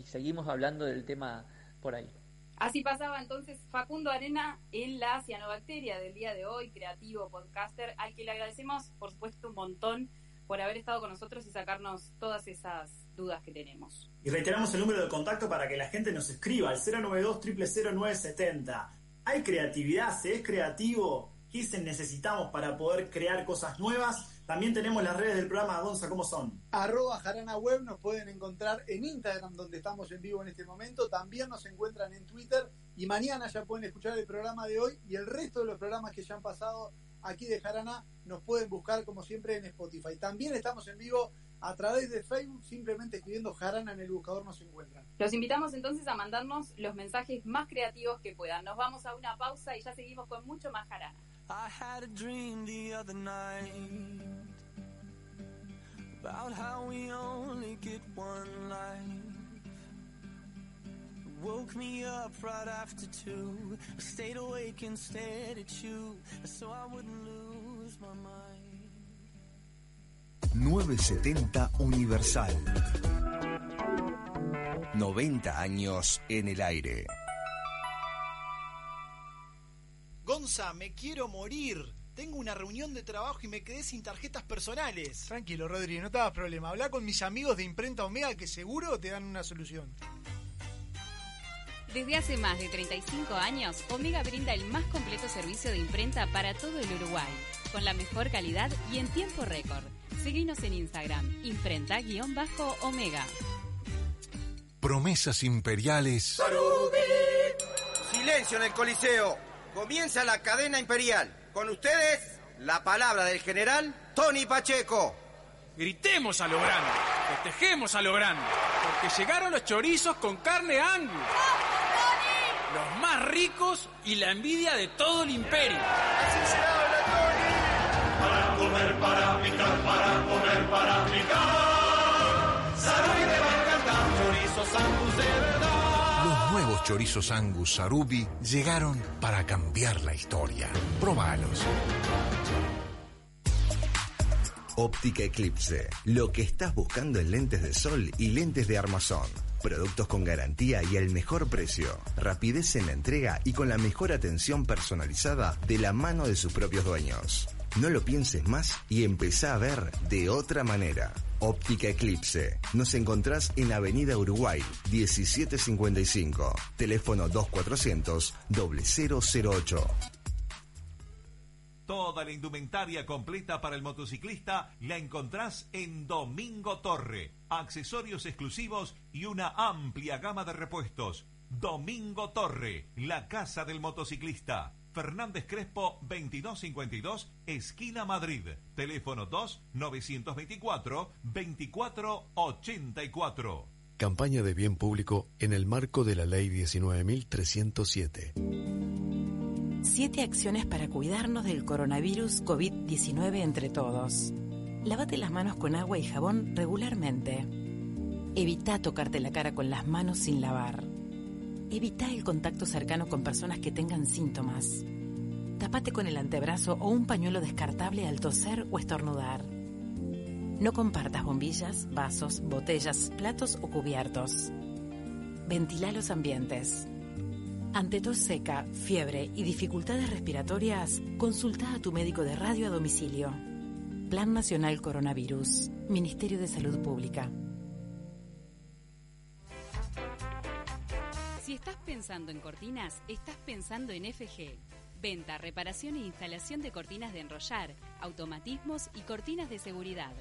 seguimos hablando del tema por ahí. Así pasaba entonces Facundo Arena en la cianobacteria del día de hoy, creativo podcaster, al que le agradecemos, por supuesto, un montón por haber estado con nosotros y sacarnos todas esas dudas que tenemos. Y reiteramos el número de contacto para que la gente nos escriba al 092 0970 ¿Hay creatividad? ¿Se es creativo? ¿Qué necesitamos para poder crear cosas nuevas? También tenemos las redes del programa Gonza, ¿cómo son? Arroba Jarana Web, nos pueden encontrar en Instagram, donde estamos en vivo en este momento. También nos encuentran en Twitter y mañana ya pueden escuchar el programa de hoy y el resto de los programas que ya han pasado aquí de Jarana nos pueden buscar como siempre en Spotify. También estamos en vivo a través de Facebook, simplemente escribiendo Jarana en el buscador nos encuentran. Los invitamos entonces a mandarnos los mensajes más creativos que puedan. Nos vamos a una pausa y ya seguimos con mucho más Jarana. I had a dream the other night about how we only get one life. Woke me up right after two. I stayed awake and stared at you so I wouldn't lose my mind. 970 Universal. 90 años en el aire. Gonza, me quiero morir. Tengo una reunión de trabajo y me quedé sin tarjetas personales. Tranquilo, Rodri, no te hagas problema. Habla con mis amigos de Imprenta Omega que seguro te dan una solución. Desde hace más de 35 años, Omega brinda el más completo servicio de imprenta para todo el Uruguay, con la mejor calidad y en tiempo récord. Seguinos en Instagram, imprenta-omega. Promesas imperiales. Silencio en el Coliseo. Comienza la cadena imperial. Con ustedes, la palabra del general Tony Pacheco. Gritemos a lo grande, festejemos a lo grande, porque llegaron los chorizos con carne angus. Los más ricos y la envidia de todo el imperio. Así se habla, Tony. Para comer, para picar, para comer, para picar. Salud y de chorizos angus de verdad nuevos chorizos Angus Sarubi llegaron para cambiar la historia. Probalos. Óptica Eclipse. Lo que estás buscando en lentes de sol y lentes de armazón. Productos con garantía y el mejor precio. Rapidez en la entrega y con la mejor atención personalizada de la mano de sus propios dueños. No lo pienses más y empezá a ver de otra manera. Óptica Eclipse. Nos encontrás en Avenida Uruguay, 1755. Teléfono 2400 0008. Toda la indumentaria completa para el motociclista la encontrás en Domingo Torre. Accesorios exclusivos y una amplia gama de repuestos. Domingo Torre, la casa del motociclista. Fernández Crespo 2252, esquina Madrid. Teléfono 2 924 2484. Campaña de bien público en el marco de la Ley 19.307. Siete acciones para cuidarnos del coronavirus COVID-19 entre todos. Lávate las manos con agua y jabón regularmente. Evita tocarte la cara con las manos sin lavar. Evita el contacto cercano con personas que tengan síntomas. Tapate con el antebrazo o un pañuelo descartable al toser o estornudar. No compartas bombillas, vasos, botellas, platos o cubiertos. Ventila los ambientes. Ante tos seca, fiebre y dificultades respiratorias, consulta a tu médico de radio a domicilio. Plan Nacional Coronavirus. Ministerio de Salud Pública. Si estás pensando en cortinas, estás pensando en FG. Venta, reparación e instalación de cortinas de enrollar, automatismos y cortinas de seguridad.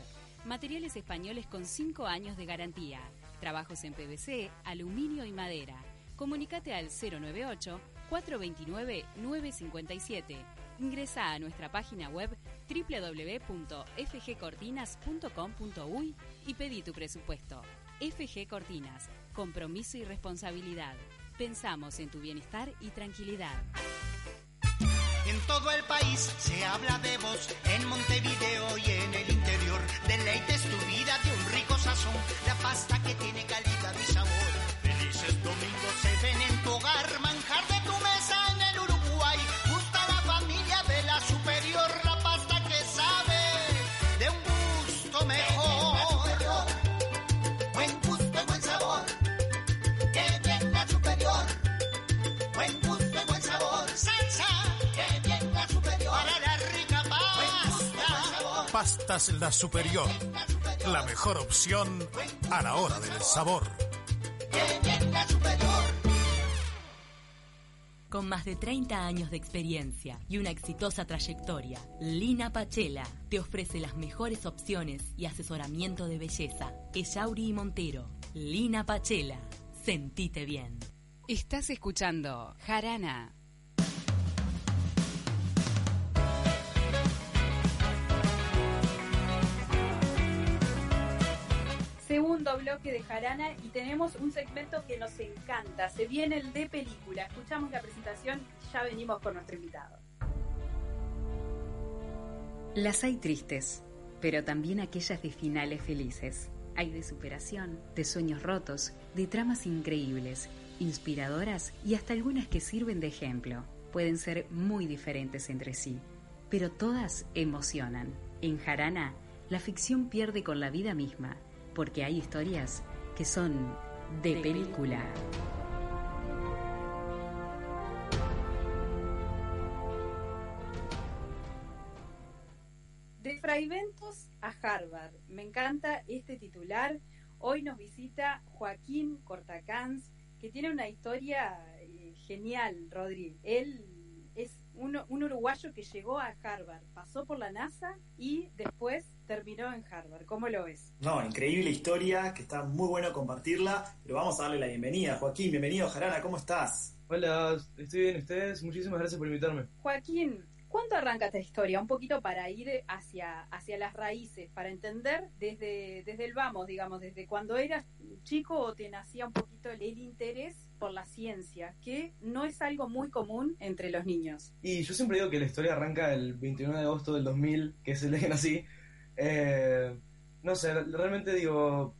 Materiales españoles con 5 años de garantía. Trabajos en PVC, aluminio y madera. Comunicate al 098 429 957. Ingresa a nuestra página web www.fgcortinas.com.uy y pedí tu presupuesto. FG Cortinas, compromiso y responsabilidad. Pensamos en tu bienestar y tranquilidad. En todo el país se habla de vos, en Montevideo y en el interior. Deleites tu vida de un rico sazón, la pasta que tiene calidad La Superior. La mejor opción a la hora del sabor. Con más de 30 años de experiencia y una exitosa trayectoria, Lina Pachela te ofrece las mejores opciones y asesoramiento de belleza. Echauri y Montero. Lina Pachela. Sentite bien. Estás escuchando Jarana. Segundo bloque de Jarana y tenemos un segmento que nos encanta. Se viene el de película. Escuchamos la presentación y ya venimos con nuestro invitado. Las hay tristes, pero también aquellas de finales felices. Hay de superación, de sueños rotos, de tramas increíbles, inspiradoras y hasta algunas que sirven de ejemplo. Pueden ser muy diferentes entre sí, pero todas emocionan. En Jarana, la ficción pierde con la vida misma, porque hay historias que son de, película. De Fraiventos a Harvard. Me encanta este titular. Hoy nos visita Joaquín Cortacans, que tiene una historia eh, genial, Rodri. Él un, un uruguayo que llegó a Harvard, pasó por la NASA y después terminó en Harvard. ¿Cómo lo ves? No, increíble historia, que está muy bueno compartirla, pero vamos a darle la bienvenida. Joaquín, bienvenido, Jarana, ¿cómo estás? Hola, estoy bien, ustedes. Muchísimas gracias por invitarme. Joaquín, ¿cuándo arranca esta historia? Un poquito para ir hacia, hacia las raíces, para entender desde, desde el vamos, digamos, desde cuando eras chico o te nacía un poquito el, el interés por la ciencia, que no es algo muy común entre los niños. Y yo siempre digo que la historia arranca el 29 de agosto del 2000, que es el día que nací. Eh, no sé, realmente digo,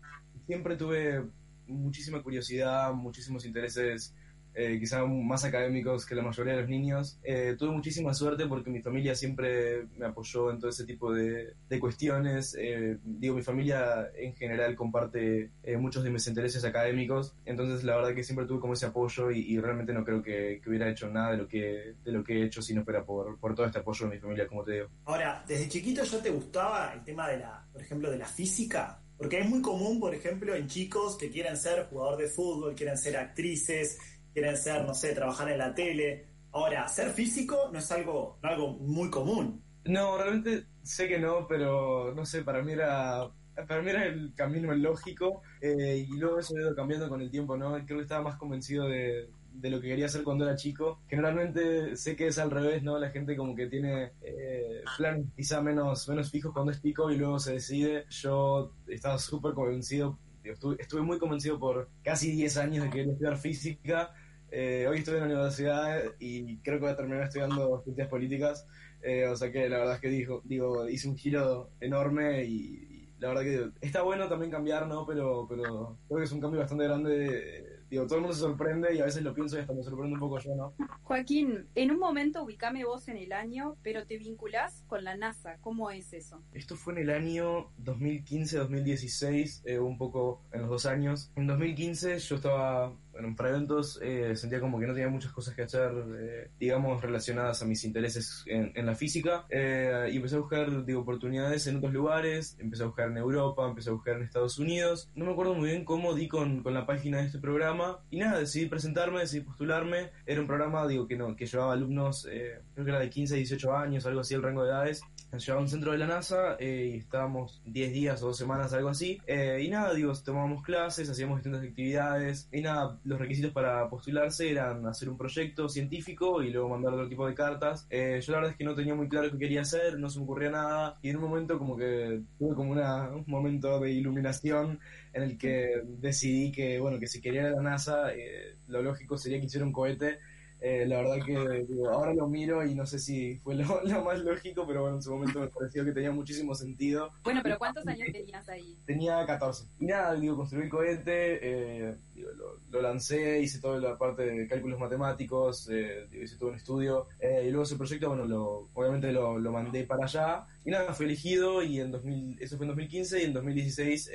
siempre tuve muchísima curiosidad, muchísimos intereses, eh, quizá más académicos que la mayoría de los niños. Eh, tuve muchísima suerte porque mi familia siempre me apoyó en todo ese tipo de, de cuestiones. Eh, digo, mi familia en general comparte eh, muchos de mis intereses académicos, entonces la verdad que siempre tuve como ese apoyo y, realmente no creo que, hubiera hecho nada de lo que, de lo que he hecho si no fuera por, por todo este apoyo de mi familia, como te digo. Ahora, desde chiquito ya te gustaba el tema de la, por ejemplo, de la física. Porque es muy común, por ejemplo, en chicos que quieren ser jugador de fútbol, quieren ser actrices, quieren ser, no sé, trabajar en la tele. Ahora, ser físico no es algo, no algo muy común. No, realmente sé que no, pero no sé, para mí era para mí era el camino lógico eh, y luego eso ha ido cambiando con el tiempo, ¿no? Creo que estaba más convencido de, de lo que quería hacer cuando era chico. Generalmente sé que es al revés, ¿no? La gente como que tiene eh, planes quizá menos, menos fijos cuando es chico y luego se decide. Yo estaba súper convencido, estuve, estuve muy convencido por casi 10 años de querer estudiar física. Eh, hoy estoy en la universidad y creo que voy a terminar estudiando ciencias políticas. Eh, o sea que la verdad es que digo, digo hice un giro enorme y, y la verdad que está bueno también cambiar, ¿no? Pero, pero creo que es un cambio bastante grande digo, todo el mundo se sorprende y a veces lo pienso y hasta me sorprende un poco yo, ¿no? Joaquín, en un momento ubicame vos en el año, pero te vinculás con la NASA. ¿Cómo es eso? Esto fue en el año 2015-2016, eh, un poco en los dos años. En 2015 yo estaba bueno, para eventos eh, sentía como que no tenía muchas cosas que hacer, eh, digamos, relacionadas a mis intereses en, en la física. Eh, y empecé a buscar digo, oportunidades en otros lugares, empecé a buscar en Europa, empecé a buscar en Estados Unidos. No me acuerdo muy bien cómo di con, con la página de este programa. Y nada, decidí presentarme, decidí postularme. Era un programa, digo, que, no, que llevaba alumnos, eh, creo que era de 15 a 18 años, algo así, el rango de edades. Llevaba un centro de la NASA eh, y estábamos 10 días o dos semanas, algo así. Eh, y nada, digo, tomábamos clases, hacíamos distintas actividades. Y nada, los requisitos para postularse eran hacer un proyecto científico y luego mandar otro tipo de cartas. Eh, yo la verdad es que no tenía muy claro qué quería hacer, no se me ocurría nada. Y en un momento como que tuve como una, un momento de iluminación en el que decidí que, bueno, que si quería ir a la NASA, eh, lo lógico sería que hiciera un cohete. Eh, la verdad que digo, ahora lo miro y no sé si fue lo, lo, más lógico, pero bueno, en su momento me pareció que tenía muchísimo sentido. Bueno, pero ¿cuántos años tenías ahí? Tenía 14. Y nada, digo, construí el cohete, eh, digo, lo, lo, lancé, hice toda la parte de cálculos matemáticos, eh, digo, hice todo un estudio, y luego ese proyecto, bueno, lo, obviamente lo, lo, mandé para allá. Y nada, fui elegido y en 2000, eso fue en 2015 y en 2016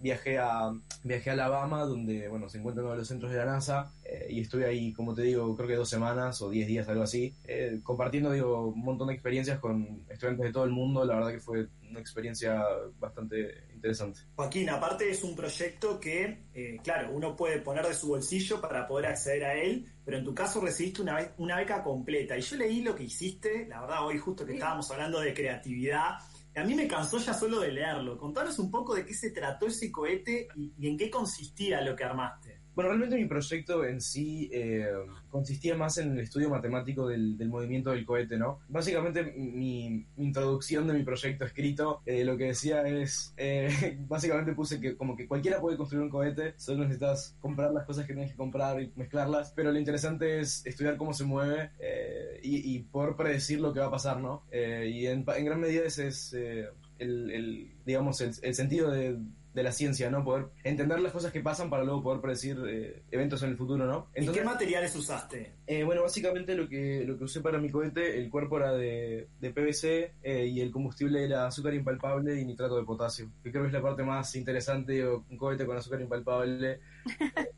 viajé, a, viajé a Alabama, donde, bueno, se encuentra uno de los centros de la NASA, y estuve ahí, como te digo, creo que dos semanas o diez días, algo así, eh, compartiendo digo, un montón de experiencias con estudiantes de todo el mundo. La verdad que fue una experiencia bastante interesante. Joaquín, aparte es un proyecto que, eh, claro, uno puede poner de su bolsillo para poder acceder a él, pero en tu caso recibiste una, be una beca completa. Y yo leí lo que hiciste, la verdad, hoy justo que estábamos hablando de creatividad. A mí me cansó ya solo de leerlo. Contanos un poco de qué se trató ese cohete y, y en qué consistía lo que armaste. Bueno, realmente mi proyecto en sí eh, consistía más en el estudio matemático del, del, movimiento del cohete, ¿no? Básicamente mi, mi introducción de mi proyecto escrito eh, lo que decía es, eh, básicamente puse que como que cualquiera puede construir un cohete, solo necesitas comprar las cosas que tienes que comprar y mezclarlas, pero lo interesante es estudiar cómo se mueve y, y, poder predecir lo que va a pasar, ¿no? y en, en, gran medida ese es el, el, digamos, el, el sentido de de la ciencia, ¿no? Poder entender las cosas que pasan para luego poder predecir eh, eventos en el futuro, ¿no? Entonces, ¿Y qué materiales usaste? Eh, bueno, básicamente lo que, lo que usé para mi cohete, el cuerpo era de, de PVC eh, y el combustible era azúcar impalpable y nitrato de potasio, que creo que es la parte más interesante, un cohete con azúcar impalpable.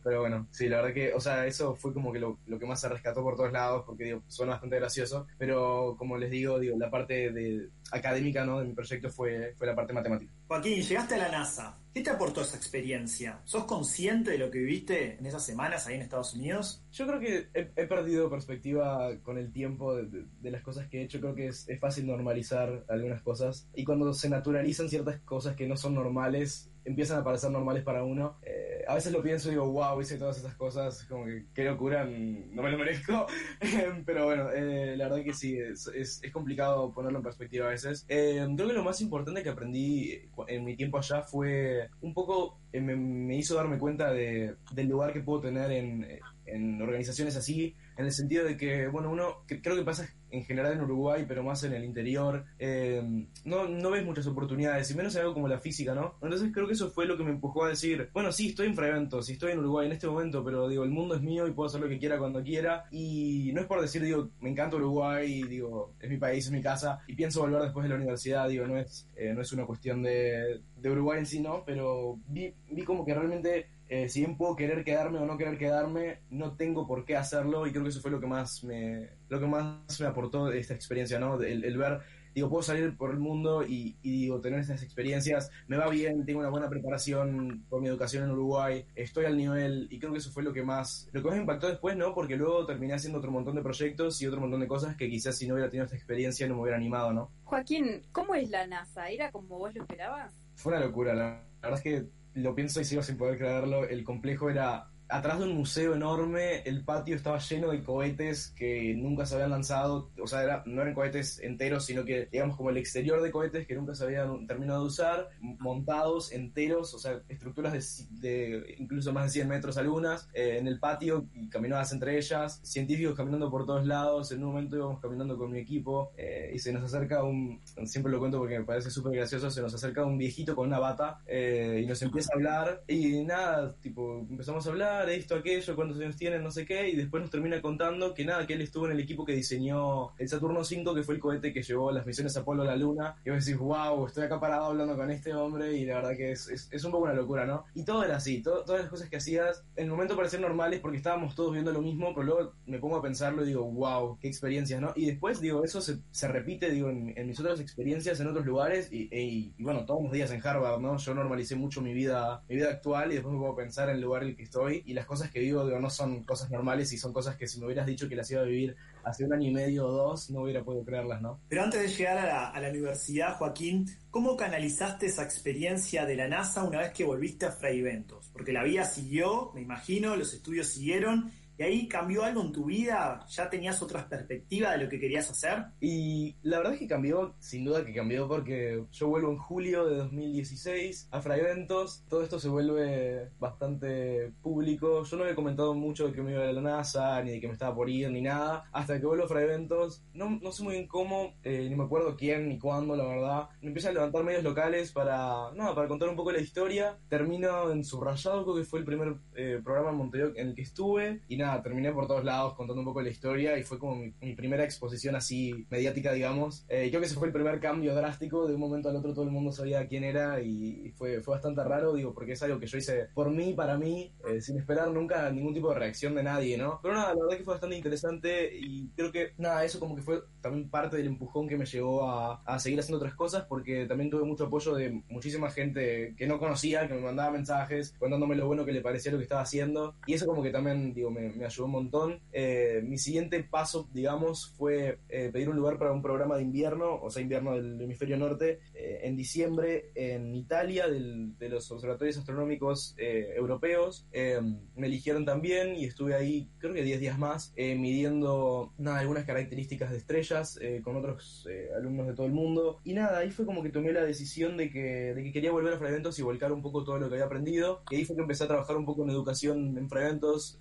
Pero bueno, sí, la verdad que, o sea, eso fue como que lo, lo que más se rescató por todos lados, porque digo, suena bastante gracioso, pero como les digo, digo, la parte de académica, ¿no? De mi proyecto fue, fue la parte matemática. Joaquín, llegaste a la NASA. ¿Qué te aportó esa experiencia? ¿Sos consciente de lo que viviste en esas semanas ahí en Estados Unidos? Yo creo que he, he perdido perspectiva con el tiempo de, de, de, las cosas que he hecho. Creo que es, es fácil normalizar algunas cosas. Y cuando se naturalizan ciertas cosas que no son normales, empiezan a parecer normales para uno. Eh, a veces lo pienso y digo, wow, hice todas esas cosas, como que qué locura, no me lo merezco. Pero bueno, eh, la verdad que sí, es, es, complicado ponerlo en perspectiva a veces. Eh, creo que lo más importante que aprendí en mi tiempo allá fue un poco, me, me, hizo darme cuenta de, del lugar que puedo tener en, en organizaciones así, en el sentido de que, bueno, uno, creo que pasa en general en Uruguay, pero más en el interior, eh, no, no ves muchas oportunidades, y menos en algo como la física, ¿no? Entonces creo que eso fue lo que me empujó a decir, bueno, sí, estoy en Freventos, sí estoy en Uruguay en este momento, pero digo, el mundo es mío y puedo hacer lo que quiera cuando quiera, y no es por decir, digo, me encanta Uruguay, digo, es mi país, es mi casa, y pienso volver después de la universidad, digo, no es, eh, no es una cuestión de, de Uruguay en sí, ¿no? Pero vi, vi como que realmente eh, si bien puedo querer quedarme o no querer quedarme, no tengo por qué hacerlo y creo que eso fue lo que más me, lo que más me aportó esta experiencia, ¿no? El, ver digo, puedo salir por el mundo y, y, digo, tener estas experiencias, me va bien, tengo una buena preparación por mi educación en Uruguay, estoy al nivel y creo que eso fue lo que más, lo que más me impactó después, ¿no? Porque luego terminé haciendo otro montón de proyectos y otro montón de cosas que quizás si no hubiera tenido esta experiencia no me hubiera animado, ¿no? Joaquín, ¿cómo es la NASA? ¿Era como vos lo esperabas? Fue una locura, la, verdad es que lo pienso y sigo sin poder creerlo, el complejo era atrás de un museo enorme, el patio estaba lleno de cohetes que nunca se habían lanzado, o sea, era, no eran cohetes enteros, sino que, digamos, como el exterior de cohetes que nunca se habían terminado de usar, montados enteros, o sea, estructuras de, de incluso más de 100 metros algunas, eh, en el patio y caminadas entre ellas, científicos caminando por todos lados, en un momento íbamos caminando con mi equipo eh, y se nos acerca un, siempre lo cuento porque me parece súper gracioso, se nos acerca un viejito con una bata eh, y nos empieza a hablar. Y nada, tipo, empezamos a hablar, esto, aquello, cuántos años tienen, no sé qué, y después nos termina contando que nada, que él estuvo en el equipo que diseñó el Saturno 5, que fue el cohete que llevó las misiones Apolo a la Luna, y vos decís, wow, estoy acá parado hablando con este hombre, y la verdad que es, es, un poco una locura, ¿no? Y todo era así, todas las cosas que hacías, en el momento parecían normales porque estábamos todos viendo lo mismo, pero luego me pongo a pensarlo y digo, wow, qué experiencias, ¿no? Y después, digo, eso se, se repite, digo, en, mis otras experiencias en otros lugares, y, y, bueno, todos los días en Harvard, ¿no? Yo normalicé mucho mi vida, mi vida actual, y después me puedo pensar en el lugar en el que estoy, y las cosas que vivo, digo, no son cosas normales y son cosas que si me hubieras dicho que las iba a vivir hace un año y medio o dos, no hubiera podido creerlas, ¿no? Pero antes de llegar a la, a la universidad, Joaquín, ¿cómo canalizaste esa experiencia de la NASA una vez que volviste a Fray Ventos? Porque la vida siguió, me imagino, los estudios siguieron ¿Y ahí cambió algo en tu vida? ¿Ya tenías otras perspectivas de lo que querías hacer? Y la verdad es que cambió, sin duda que cambió, porque yo vuelvo en julio de 2016 a Fragmentos. Todo esto se vuelve bastante público. Yo no había comentado mucho de que me iba a la NASA, ni de que me estaba por ir, ni nada. Hasta que vuelvo a Fragmentos, no, no sé muy bien cómo, eh, ni me acuerdo quién ni cuándo, la verdad. Me empiezan a levantar medios locales para, nada, para contar un poco la historia. Termino en Subrayado, creo que fue el primer eh, programa en Montevideo en el que estuve. Y terminé por todos lados contando un poco la historia y fue como mi, primera exposición así mediática, digamos. Eh, creo que ese fue el primer cambio drástico, de un momento al otro todo el mundo sabía quién era y fue, fue bastante raro, digo, porque es algo que yo hice por mí, para mí, eh, sin esperar nunca ningún tipo de reacción de nadie, ¿no? Pero nada, la verdad que fue bastante interesante y creo que, nada, eso como que fue también parte del empujón que me llevó a, a seguir haciendo otras cosas porque también tuve mucho apoyo de muchísima gente que no conocía, que me mandaba mensajes contándome lo bueno que le parecía lo que estaba haciendo y eso como que también, digo, me, me ayudó un montón. Eh, mi siguiente paso, digamos, fue eh, pedir un lugar para un programa de invierno, o sea, invierno del hemisferio norte, eh, en diciembre en Italia, de los observatorios astronómicos europeos. me eligieron también y estuve ahí, creo que 10 días más, midiendo nada, algunas características de estrellas con otros alumnos de todo el mundo. Y nada, ahí fue como que tomé la decisión de que, de que quería volver a Fragmentos y volcar un poco todo lo que había aprendido. Y ahí fue que empecé a trabajar un poco en educación en Fragmentos.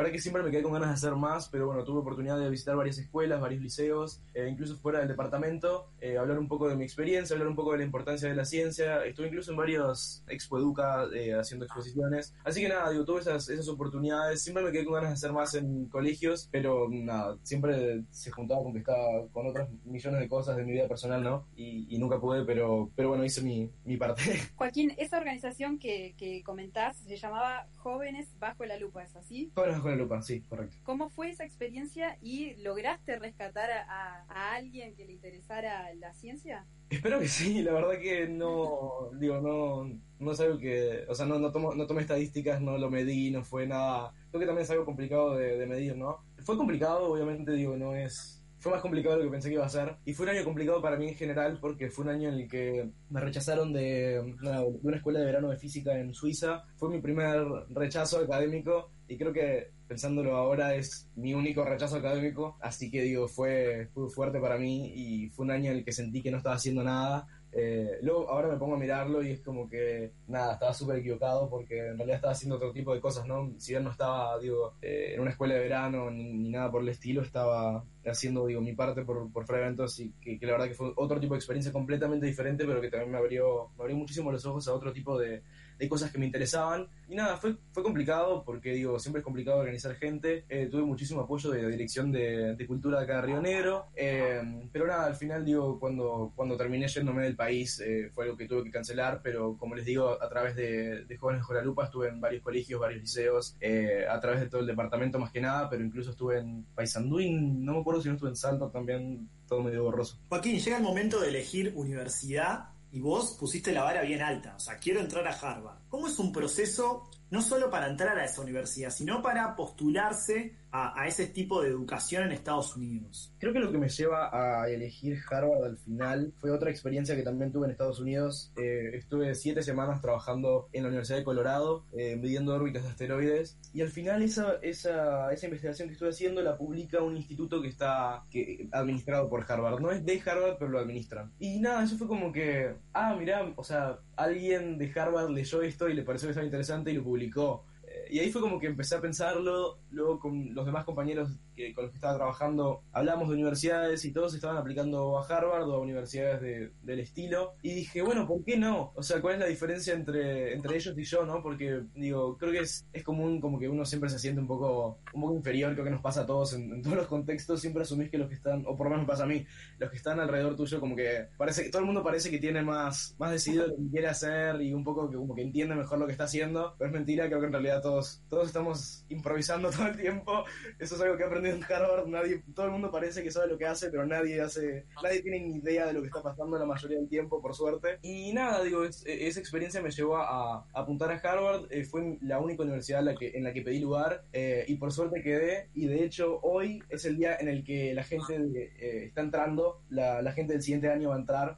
La verdad que siempre me quedé con ganas de hacer más, pero bueno, tuve oportunidad de visitar varias escuelas, varios liceos, eh, incluso fuera del departamento, eh, hablar un poco de mi experiencia, hablar un poco de la importancia de la ciencia. Estuve incluso en varios Expo Educa eh, haciendo exposiciones. Así que nada, digo, tuve esas, esas oportunidades. Siempre me quedé con ganas de hacer más en colegios, pero nada, siempre se juntaba con que estaba con otras millones de cosas de mi vida personal, ¿no? Y, nunca pude, pero, pero bueno, hice mi, mi parte. Joaquín, esa organización que, que comentás se llamaba Jóvenes Bajo la Lupa, ¿es así? Jóvenes Bajo la Lupa, sí, correcto. ¿Cómo fue esa experiencia y lograste rescatar a, alguien que le interesara la ciencia? Espero que sí, la verdad que no, digo, no, no es algo que, o sea, no, no, tomo, no tomé estadísticas, no lo medí, no fue nada, creo que también es algo complicado de, medir, ¿no? Fue complicado, obviamente, digo, no es, fue más complicado de lo que pensé que iba a ser. Y fue un año complicado para mí en general porque fue un año en el que me rechazaron de, de una escuela de verano de física en Suiza. Fue mi primer rechazo académico y creo que pensándolo ahora es mi único rechazo académico, así que digo, fue, fue fuerte para mí y fue un año en el que sentí que no estaba haciendo nada. Eh, luego ahora me pongo a mirarlo y es como que nada, estaba súper equivocado porque en realidad estaba haciendo otro tipo de cosas, ¿no? Si bien no estaba, digo, eh, en una escuela de verano ni, nada por el estilo, estaba haciendo, digo, mi parte por, por Eventos y que, la verdad que fue otro tipo de experiencia completamente diferente, pero que también me abrió, me abrió muchísimo los ojos a otro tipo de, de cosas que me interesaban. Y nada, fue, fue complicado porque, digo, siempre es complicado organizar gente. Eh, tuve muchísimo apoyo de la dirección de, de cultura de acá de Río Negro. Eh, pero nada, al final, digo, cuando, cuando terminé yéndome del país, eh, fue algo que tuve que cancelar. Pero como les digo, a través de, de Jóvenes con la Lupa estuve en varios colegios, varios liceos, a través de todo el departamento más que nada, pero incluso estuve en Paysandú y no me acuerdo si no estuve en Salta también, todo medio borroso. Joaquín, llega el momento de elegir universidad y vos pusiste la vara bien alta. O sea, quiero entrar a Harvard. ¿Cómo es un proceso no solo para entrar a esa universidad, sino para postularse a, ese tipo de educación en Estados Unidos? Creo que lo que me lleva a elegir Harvard al final fue otra experiencia que también tuve en Estados Unidos. Eh, estuve siete semanas trabajando en la Universidad de Colorado, eh, midiendo órbitas de asteroides, y al final esa, esa, esa investigación que estuve haciendo la publica un instituto que está que, administrado por Harvard. No es de Harvard, pero lo administran. Y nada, eso fue como que, ah, mirá, o sea, alguien de Harvard leyó esto y le pareció que estaba interesante y lo publicó. Y ahí fue como que empecé a pensarlo, luego con los demás compañeros con los que estaba trabajando hablamos de universidades y todos estaban aplicando a Harvard o a universidades de, del estilo. Y dije, bueno, ¿por qué no? O sea, ¿cuál es la diferencia entre, entre ellos y yo, no? Porque, digo, creo que es, es común como que uno siempre se siente un poco, un poco inferior, creo que nos pasa a todos en, en todos los contextos, siempre asumís que los que están, o por lo menos me pasa a mí, los que están alrededor tuyo como que parece que todo el mundo parece que tiene más, más decidido lo que quiere hacer y un poco que como que entiende mejor lo que está haciendo, pero es mentira, creo que en realidad todos, todos estamos improvisando todo el tiempo, eso es algo que he aprendido en Harvard, nadie, todo el mundo parece que sabe lo que hace, pero nadie hace, nadie tiene ni idea de lo que está pasando la mayoría del tiempo, por suerte. Y nada, digo, es, esa experiencia me llevó a, apuntar a Harvard, eh, fue la única universidad en la que, en la que pedí lugar eh, y por suerte quedé y de hecho hoy es el día en el que la gente eh, está entrando, la, la, gente del siguiente año va a entrar.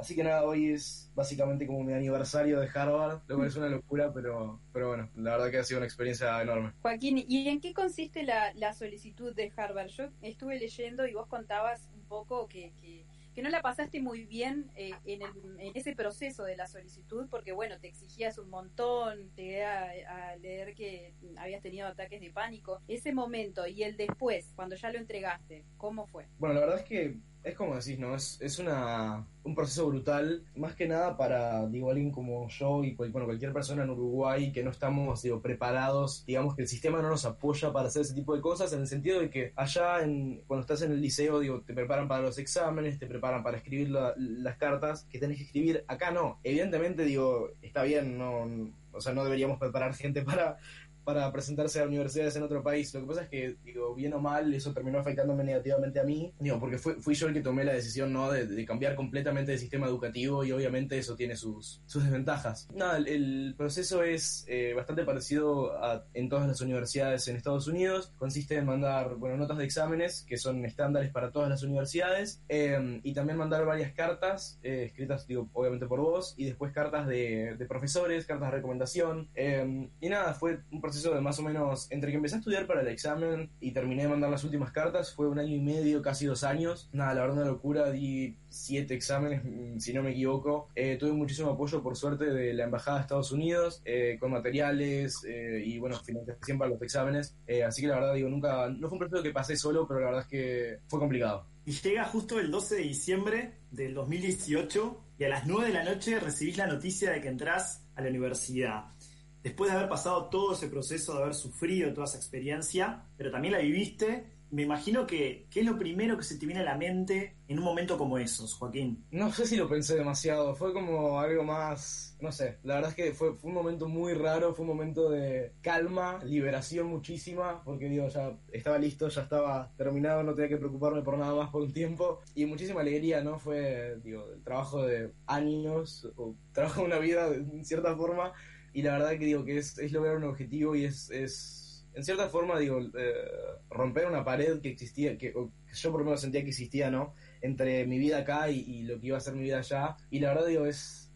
Así que nada, hoy es básicamente como mi aniversario de Harvard, lo cual es una locura, pero, pero bueno, la verdad que ha sido una experiencia enorme. Joaquín, ¿y en qué consiste la, la solicitud de Harvard? Yo estuve leyendo y vos contabas un poco que, que, que no la pasaste muy bien eh, en, el, en, ese proceso de la solicitud, porque bueno, te exigías un montón, te a, a leer que habías tenido ataques de pánico. Ese momento y el después, cuando ya lo entregaste, ¿cómo fue? Bueno, la verdad es que es como decís, ¿no? Es, es una, un proceso brutal, más que nada para, digo, alguien como yo y bueno, cualquier persona en Uruguay que no estamos, preparados, digamos que el sistema no nos apoya para hacer ese tipo de cosas, en el sentido de que allá, en, cuando estás en el liceo, digo, te preparan para los exámenes, te preparan para escribir la, las cartas que tenés que escribir, acá no. Evidentemente, digo, está bien, no, o sea, no deberíamos preparar gente para, para presentarse a universidades en otro país. Lo que pasa es que, digo, bien o mal, eso terminó afectándome negativamente a mí, digo, porque fui, yo el que tomé la decisión, ¿no? De, de, cambiar completamente el sistema educativo y obviamente eso tiene sus, sus desventajas. Nada, el, el proceso es eh, bastante parecido a, en todas las universidades en Estados Unidos. Consiste en mandar, bueno, notas de exámenes que son estándares para todas las universidades eh, y también mandar varias cartas eh, escritas, digo, obviamente por vos y después cartas de, de profesores, cartas de recomendación. eh, y nada, fue un proceso de más o menos, entre que empecé a estudiar para el examen y terminé de mandar las últimas cartas, fue un año y medio, casi dos años. Nada, la verdad una locura, di siete exámenes, si no me equivoco. Eh, tuve muchísimo apoyo, por suerte, de la Embajada de Estados Unidos, eh, con materiales eh, y, bueno, financiación para los exámenes. así que la verdad, digo, nunca, no fue un proceso que pasé solo, pero la verdad es que fue complicado. Y llega justo el 12 de diciembre del 2018 y a las 9 de la noche recibís la noticia de que entrás a la universidad después de haber pasado todo ese proceso, de haber sufrido toda esa experiencia, pero también la viviste, me imagino que, ¿qué es lo primero que se te viene a la mente en un momento como esos, Joaquín? No sé si lo pensé demasiado, fue como algo más, no sé, la verdad es que fue, un momento muy raro, fue un momento de calma, liberación muchísima, porque digo, ya estaba listo, ya estaba terminado, no tenía que preocuparme por nada más por un tiempo, y muchísima alegría, ¿no? Fue, digo, el trabajo de años, o trabajo de una vida, de cierta forma, y la verdad que digo que es, es lograr un objetivo y es, es en cierta forma digo eh, romper una pared que existía que, yo por lo menos sentía que existía no entre mi vida acá y, y, lo que iba a ser mi vida allá. Y la verdad digo es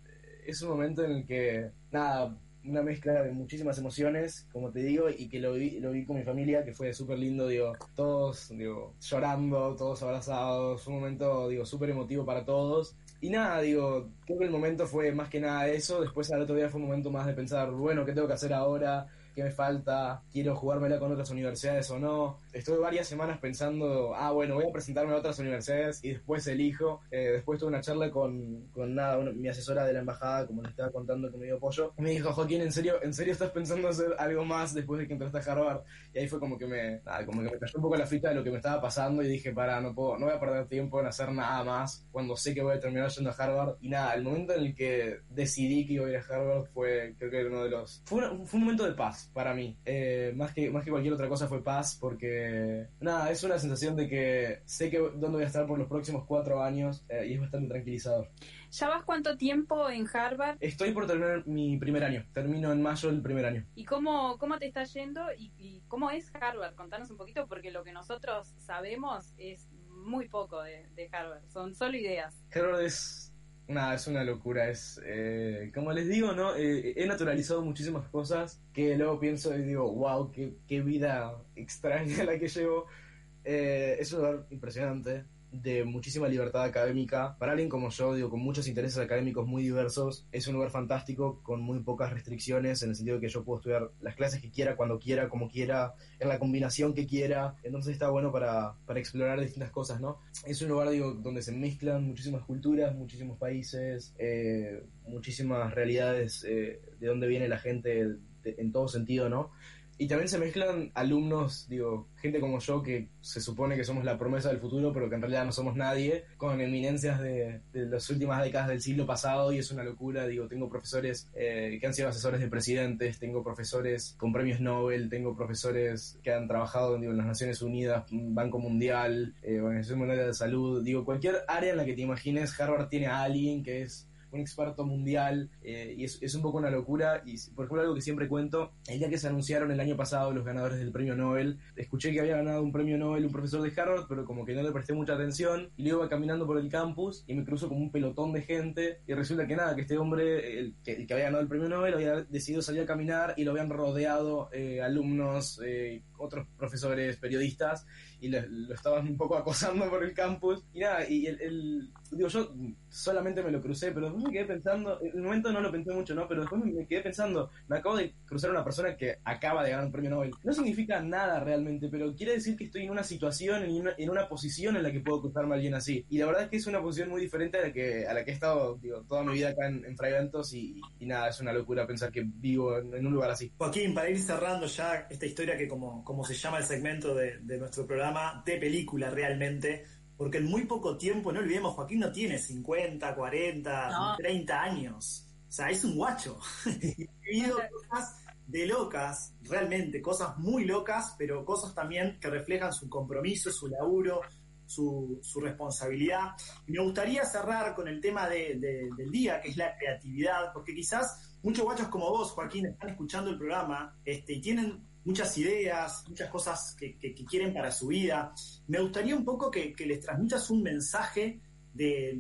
es un momento en el que nada una mezcla de muchísimas emociones como te digo y que lo vi lo vi con mi familia que fue súper lindo digo todos digo llorando todos abrazados un momento digo súper emotivo para todos y nada, digo, creo que el momento fue más que nada eso. Después al otro día fue un momento más de pensar, bueno, ¿qué tengo que hacer ahora? ¿Qué me falta? ¿Quiero jugármela con otras universidades o no? Estuve varias semanas pensando, ah, bueno, voy a presentarme a otras universidades y después elijo. Eh, después tuve una charla con, con nada, una- mi asesora de la embajada, como le estaba contando que me dio. Y me dijo, Joaquín, ¿en serio, ¿en serio estás pensando hacer algo más después de que entraste a Harvard? Y ahí fue como que me, nada, como que me cayó un poco la ficha de lo que me estaba pasando y dije, para, no puedo, no voy a perder tiempo en hacer nada más cuando sé que voy a terminar yendo a Harvard. Y nada, el momento en el que decidí que iba a ir a Harvard fue, creo que uno de los... Fue, una- fue un momento de paz para mí. Eh, más, que, más que cualquier otra cosa fue paz porque, nada, es una sensación de que sé que dónde voy a estar por los próximos cuatro años eh, y es bastante tranquilizador. ¿Ya vas cuánto tiempo en Harvard? Estoy por terminar mi primer año. Termino en mayo el primer año. ¿Y cómo, cómo te está yendo? ¿Y, y cómo es Harvard? Contanos un poquito, porque lo que nosotros sabemos es muy poco de, de Harvard. Son solo ideas. Harvard es. Nada, es una locura. Es. eh, como les digo, ¿no? Eh, he naturalizado muchísimas cosas que luego pienso y digo, wow, qué, qué vida extraña la que llevo. Eh, es un lugar impresionante, de muchísima libertad académica. Para alguien como yo, digo, con muchos intereses académicos muy diversos, es un lugar fantástico, con muy pocas restricciones, en el sentido de que yo puedo estudiar las clases que quiera, cuando quiera, como quiera, en la combinación que quiera. Entonces está bueno para, para explorar distintas cosas, ¿no? Es un lugar, digo, donde se mezclan muchísimas culturas, muchísimos países, eh, muchísimas realidades eh, de dónde viene la gente en todo sentido, ¿no? Y también se mezclan alumnos, digo, gente como yo que se supone que somos la promesa del futuro, pero que en realidad no somos nadie, con eminencias de, de las últimas décadas del siglo pasado y es una locura, digo, tengo profesores eh, que han sido asesores de presidentes, tengo profesores con premios Nobel, tengo profesores que han trabajado digo, en las Naciones Unidas, Banco Mundial, eh, Organización Mundial de Salud, digo, cualquier área en la que te imagines, Harvard tiene a alguien que es un experto mundial eh, y es, es un poco una locura. Y por ejemplo algo que siempre cuento el día que se anunciaron el año pasado los ganadores del premio Nobel escuché que había ganado un premio Nobel un profesor de Harvard pero como que no le presté mucha atención y luego iba caminando por el campus y me cruzo como un pelotón de gente y resulta que nada que este hombre el que, había ganado el premio Nobel había decidido salir a caminar y lo habían rodeado eh, alumnos eh, otros profesores periodistas y lo, lo estaban un poco acosando por el campus. Y nada y el, digo yo solamente me lo crucé pero después me quedé pensando en el momento no lo pensé mucho no pero después me quedé pensando me acabo de cruzar a una persona que acaba de ganar un premio Nobel. No significa nada realmente pero quiere decir que estoy en una situación en una, en una posición en la que puedo cruzarme a alguien así. Y la verdad es que es una posición muy diferente a la que a la que he estado digo toda mi vida acá en, en Fraiventos y, y nada es una locura pensar que vivo en, en un lugar así. Joaquín, para ir cerrando ya esta historia que como, como se llama el segmento de, de nuestro programa, de película realmente, porque en muy poco tiempo, no olvidemos, Joaquín no tiene 50, 40, No. 30 años. O sea, es un guacho. y ha vivido cosas de locas, realmente, cosas muy locas, pero cosas también que reflejan su compromiso, su laburo, su, su responsabilidad. Y me gustaría cerrar con el tema de- de- del día, que es la creatividad, porque quizás muchos guachos como vos, Joaquín, están escuchando el programa este, y tienen muchas ideas, muchas cosas que, quieren para su vida. Me gustaría un poco que, les transmitas un mensaje de,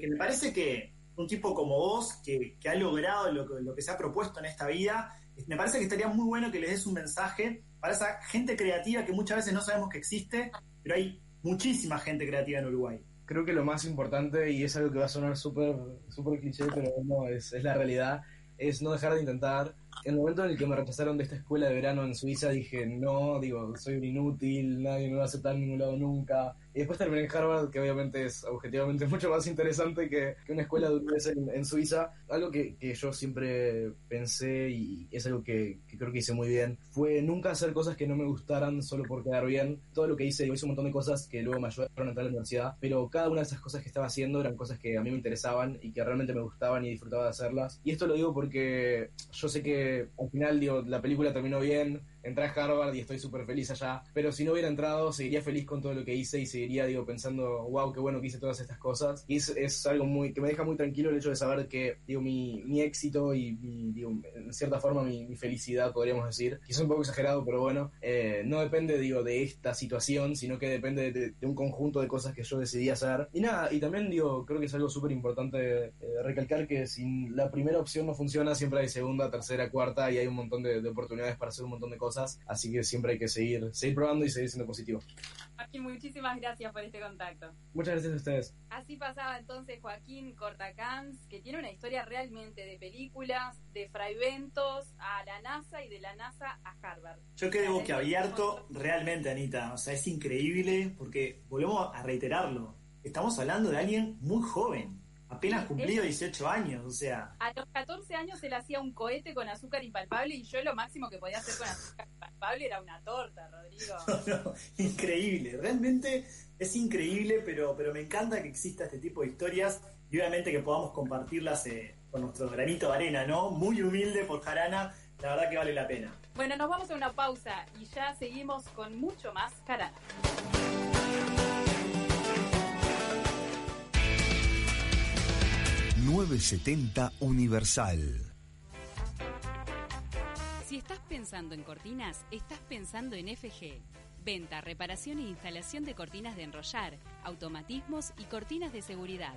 que me parece que un tipo como vos, que, ha logrado lo, que- se ha propuesto en esta vida, me parece que estaría muy bueno que les des un mensaje para esa gente creativa que muchas veces no sabemos que existe, pero hay muchísima gente creativa en Uruguay. creo que lo más importante, y es algo que va a sonar súper súper cliché, pero no, es, es la realidad, es no dejar de intentar. En el momento en el que me rechazaron de esta escuela de verano en Suiza, dije, no, digo, soy un inútil, nadie me va a aceptar en ningún lado nunca. Y después terminé en Harvard, que obviamente es objetivamente mucho más interesante que, que una escuela de inglés en, en Suiza. Algo que, que yo siempre pensé, y es algo que, que creo que hice muy bien, fue nunca hacer cosas que no me gustaran solo por quedar bien. Todo lo que hice, yo hice un montón de cosas que luego me ayudaron a entrar a la universidad, pero cada una de esas cosas que estaba haciendo eran cosas que a mí me interesaban y que realmente me gustaban y disfrutaba de hacerlas. Y esto lo digo porque yo sé que al final, digo, la película terminó bien, entré a Harvard y estoy súper feliz allá, pero si no hubiera entrado, seguiría feliz con todo lo que hice y seguiría, digo, pensando, wow, qué bueno que hice todas estas cosas. Y es, es algo muy, que me deja muy tranquilo el hecho de saber que, digo, mi, mi éxito y, mi, digo, en cierta forma mi, mi felicidad, podríamos decir, quizás un poco exagerado, pero bueno, eh, no depende, digo, de esta situación, sino que depende de, de un conjunto de cosas que yo decidí hacer. Y nada, y también, digo, creo que es algo súper importante eh, recalcar que si la primera opción no funciona, siempre hay segunda, tercera, cuarta y hay un montón de, de oportunidades para hacer un montón de cosas. Así que siempre hay que seguir, seguir probando y seguir siendo positivo. Joaquín, muchísimas gracias por este contacto. Muchas gracias a ustedes. Así pasaba entonces Joaquín Cortacans, que tiene una historia realmente de películas, de fraiventos a la NASA y de la NASA a Harvard. Yo quedé boquiabierto realmente, Anita. O sea, es increíble porque volvemos a reiterarlo. Estamos hablando de alguien muy joven, apenas cumplido es- 18 años. O sea, A los 14 años él hacía un cohete con azúcar impalpable y yo lo máximo que podía hacer con azúcar impalpable era una torta, Rodrigo. no, increíble. Realmente es increíble, pero, pero me encanta que exista este tipo de historias y obviamente que podamos compartirlas eh, con nuestro granito de arena, ¿no? Muy humilde por Jarana, la verdad que vale la pena. Bueno, nos vamos a una pausa y ya seguimos con mucho más Carana. ...970 Universal. Si estás pensando en cortinas, estás pensando en FG. Venta, reparación e instalación de cortinas de enrollar, automatismos y cortinas de seguridad.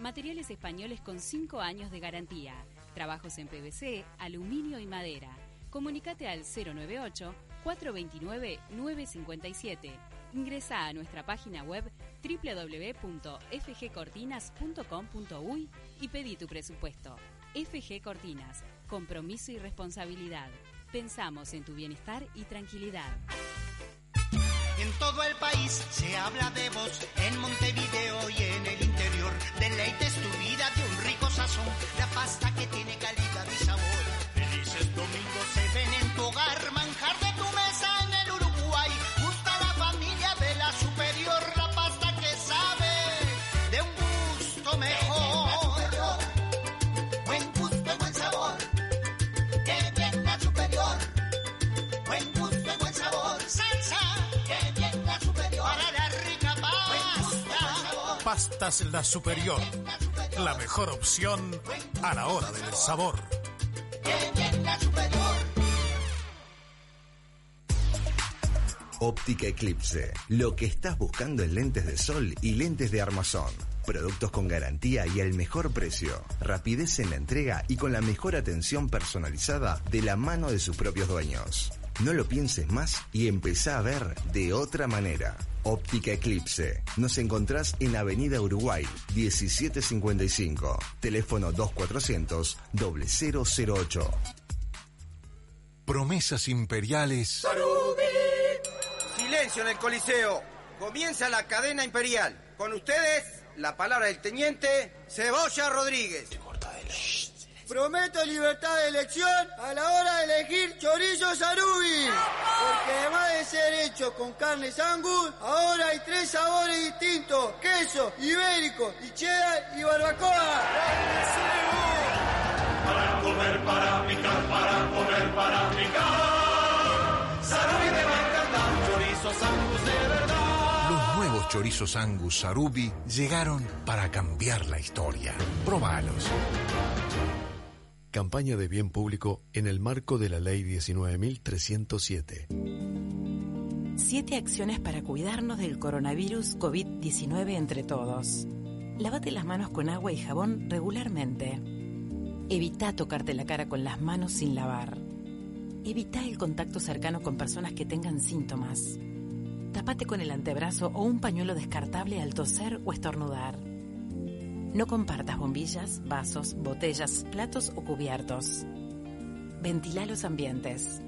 Materiales españoles con 5 años de garantía. Trabajos en PVC, aluminio y madera. Comunicate al 098 429 957. Ingresa a nuestra página web www.fgcortinas.com.uy y pedí tu presupuesto. FG Cortinas, compromiso y responsabilidad. Pensamos en tu bienestar y tranquilidad. En todo el país se habla de vos, en Montevideo y en el interior. Deleites tu vida de un rico sazón, la pasta que tiene calidad y sabor. Felices domingos se ven en tu hogar, manjar Pastas La Superior. La mejor opción a la hora del sabor. Óptica Eclipse. Lo que estás buscando en lentes de sol y lentes de armazón. Productos con garantía y el mejor precio. Rapidez en la entrega y con la mejor atención personalizada de la mano de sus propios dueños. No lo pienses más y empezá a ver de otra manera. Óptica Eclipse. Nos encontrás en Avenida Uruguay, 1755. Teléfono 2400 0008. Promesas imperiales. Silencio en el Coliseo. Comienza la cadena imperial. Con ustedes, la palabra del teniente Cebolla Rodríguez. Prometo libertad de elección a la hora de elegir chorizo sarubi. Porque además de ser hecho con carne angus, ahora hay tres sabores distintos. Queso, ibérico, y cheddar y barbacoa. Para comer, para picar, para comer, para picar. Sarubi me va a encantar, chorizos angus de verdad. Los nuevos chorizos Angus Sarubi llegaron para cambiar la historia. Probalos. Campaña de bien público en el marco de la Ley 19.307. Siete acciones para cuidarnos del coronavirus COVID-19 entre todos. Lávate las manos con agua y jabón regularmente. Evita tocarte la cara con las manos sin lavar. Evita el contacto cercano con personas que tengan síntomas. Tapate con el antebrazo o un pañuelo descartable al toser o estornudar. No compartas bombillas, vasos, botellas, platos o cubiertos. Ventila los ambientes.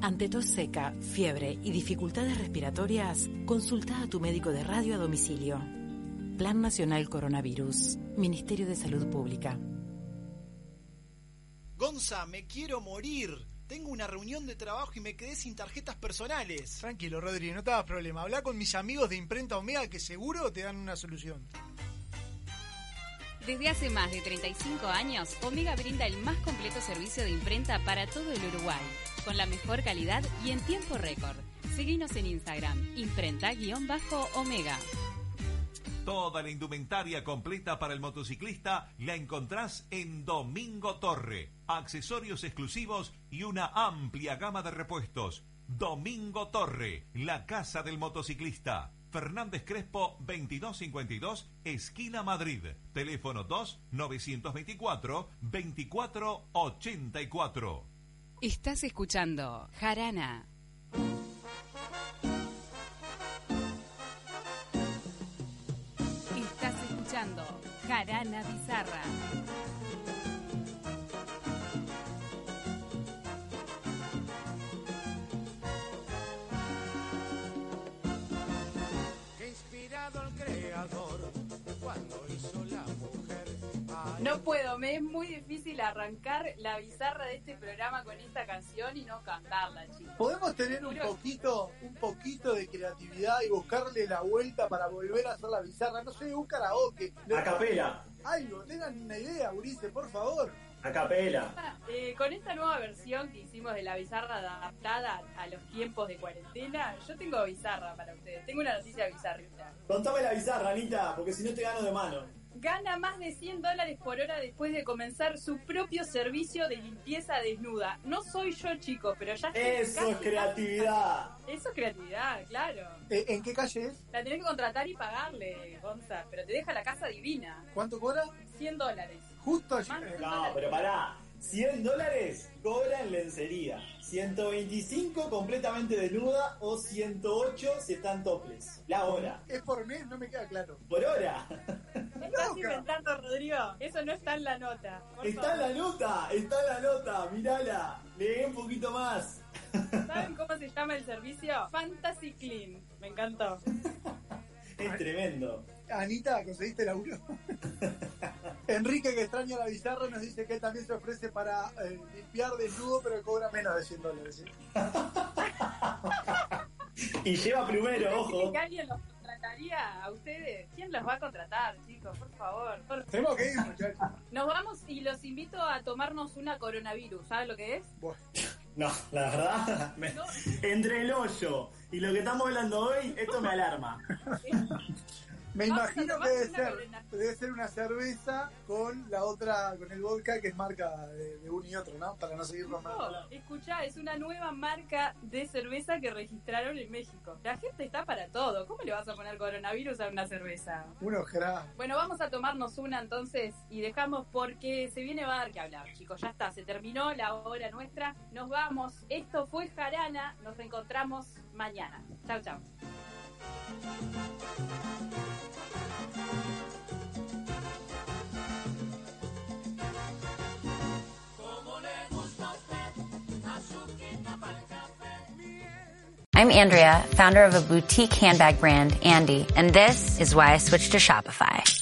Ante tos seca, fiebre y dificultades respiratorias, consulta a tu médico de radio a domicilio. Plan Nacional Coronavirus. Ministerio de Salud Pública. Gonza, me quiero morir. Tengo una reunión de trabajo y me quedé sin tarjetas personales. Tranquilo, Rodri, no te hagas problema. Habla con mis amigos de Imprenta Omega que seguro te dan una solución. Desde hace más de 35 años, Omega brinda el más completo servicio de imprenta para todo el Uruguay, con la mejor calidad y en tiempo récord. Seguinos en Instagram, imprenta-omega. Toda la indumentaria completa para el motociclista la encontrás en Domingo Torre. Accesorios exclusivos y una amplia gama de repuestos. Domingo Torre, la casa del motociclista. Fernández Crespo 2252, esquina Madrid. Teléfono 2-924-2484. Estás escuchando Jarana. Estás escuchando Jarana Bizarra. No puedo, me es muy difícil arrancar la bizarra de este programa con esta canción y no cantarla, chicos. Podemos tener un poquito, un poquito de creatividad y buscarle la vuelta para volver a hacer la bizarra. No sé, un karaoke. A capela. Algo, tengan una idea, Ulises, por favor. A capela. Eh, con esta nueva versión que hicimos de la bizarra adaptada a los tiempos de cuarentena, yo tengo bizarra para ustedes. Tengo una noticia bizarrita. Contame la bizarra, Anita, porque si no te gano de mano. Gana más de 100 dólares por hora después de comenzar su propio servicio de limpieza desnuda. No soy yo, chicos, pero ya estoy Eso es creatividad. Eso es creatividad, claro. Eh, ¿En qué calle es? La tenés que contratar y pagarle, Gonza, pero te deja la casa divina. ¿Cuánto cobra? 100 dólares. Justo allí. Más de 100 No, dólares. pero pará. 100 dólares cobra en lencería. 125 completamente desnuda o 108 si están toples. La hora. ¿Es por mes? No me queda claro. Por hora. Rodrigo. Eso no está en la nota. por Está en la nota, está en la nota, mirala. Lee un poquito más. ¿Saben cómo se llama el servicio? Fantasy Clean. Me encantó. Es tremendo. Anita, ¿conseguiste laburo? Enrique, que extraña la bizarra, nos dice que él también se ofrece para eh, limpiar desnudo, pero cobra menos de 100 dólares. ¿sí? Y lleva plumero, ojo. ¿Que alguien los contrataría a ustedes? ¿Quién los va a contratar, chicos? Por favor. Por- Tenemos que ir, muchachos. Nos vamos y los invito a tomarnos una coronavirus. ¿Saben lo que es? No, la verdad, me- entre el hoyo y lo que estamos hablando hoy, esto me alarma. Me imagino que debe ser, debe ser una cerveza con la otra, con el vodka que es marca de, de uno y otro, ¿no? Para no seguir nombrando. No, escuchá, es una nueva marca de cerveza que registraron en México. La gente está para todo. ¿Cómo le vas a poner coronavirus a una cerveza? Uno ojerá. Bueno, vamos a tomarnos una entonces y dejamos porque se viene va a dar que hablar, chicos. Ya está, se terminó la hora nuestra. Nos vamos. Esto fue Jarana. Nos encontramos mañana. Chau, chau. I'm Andrea, founder of a boutique handbag brand, Andy, and this is why I switched to Shopify.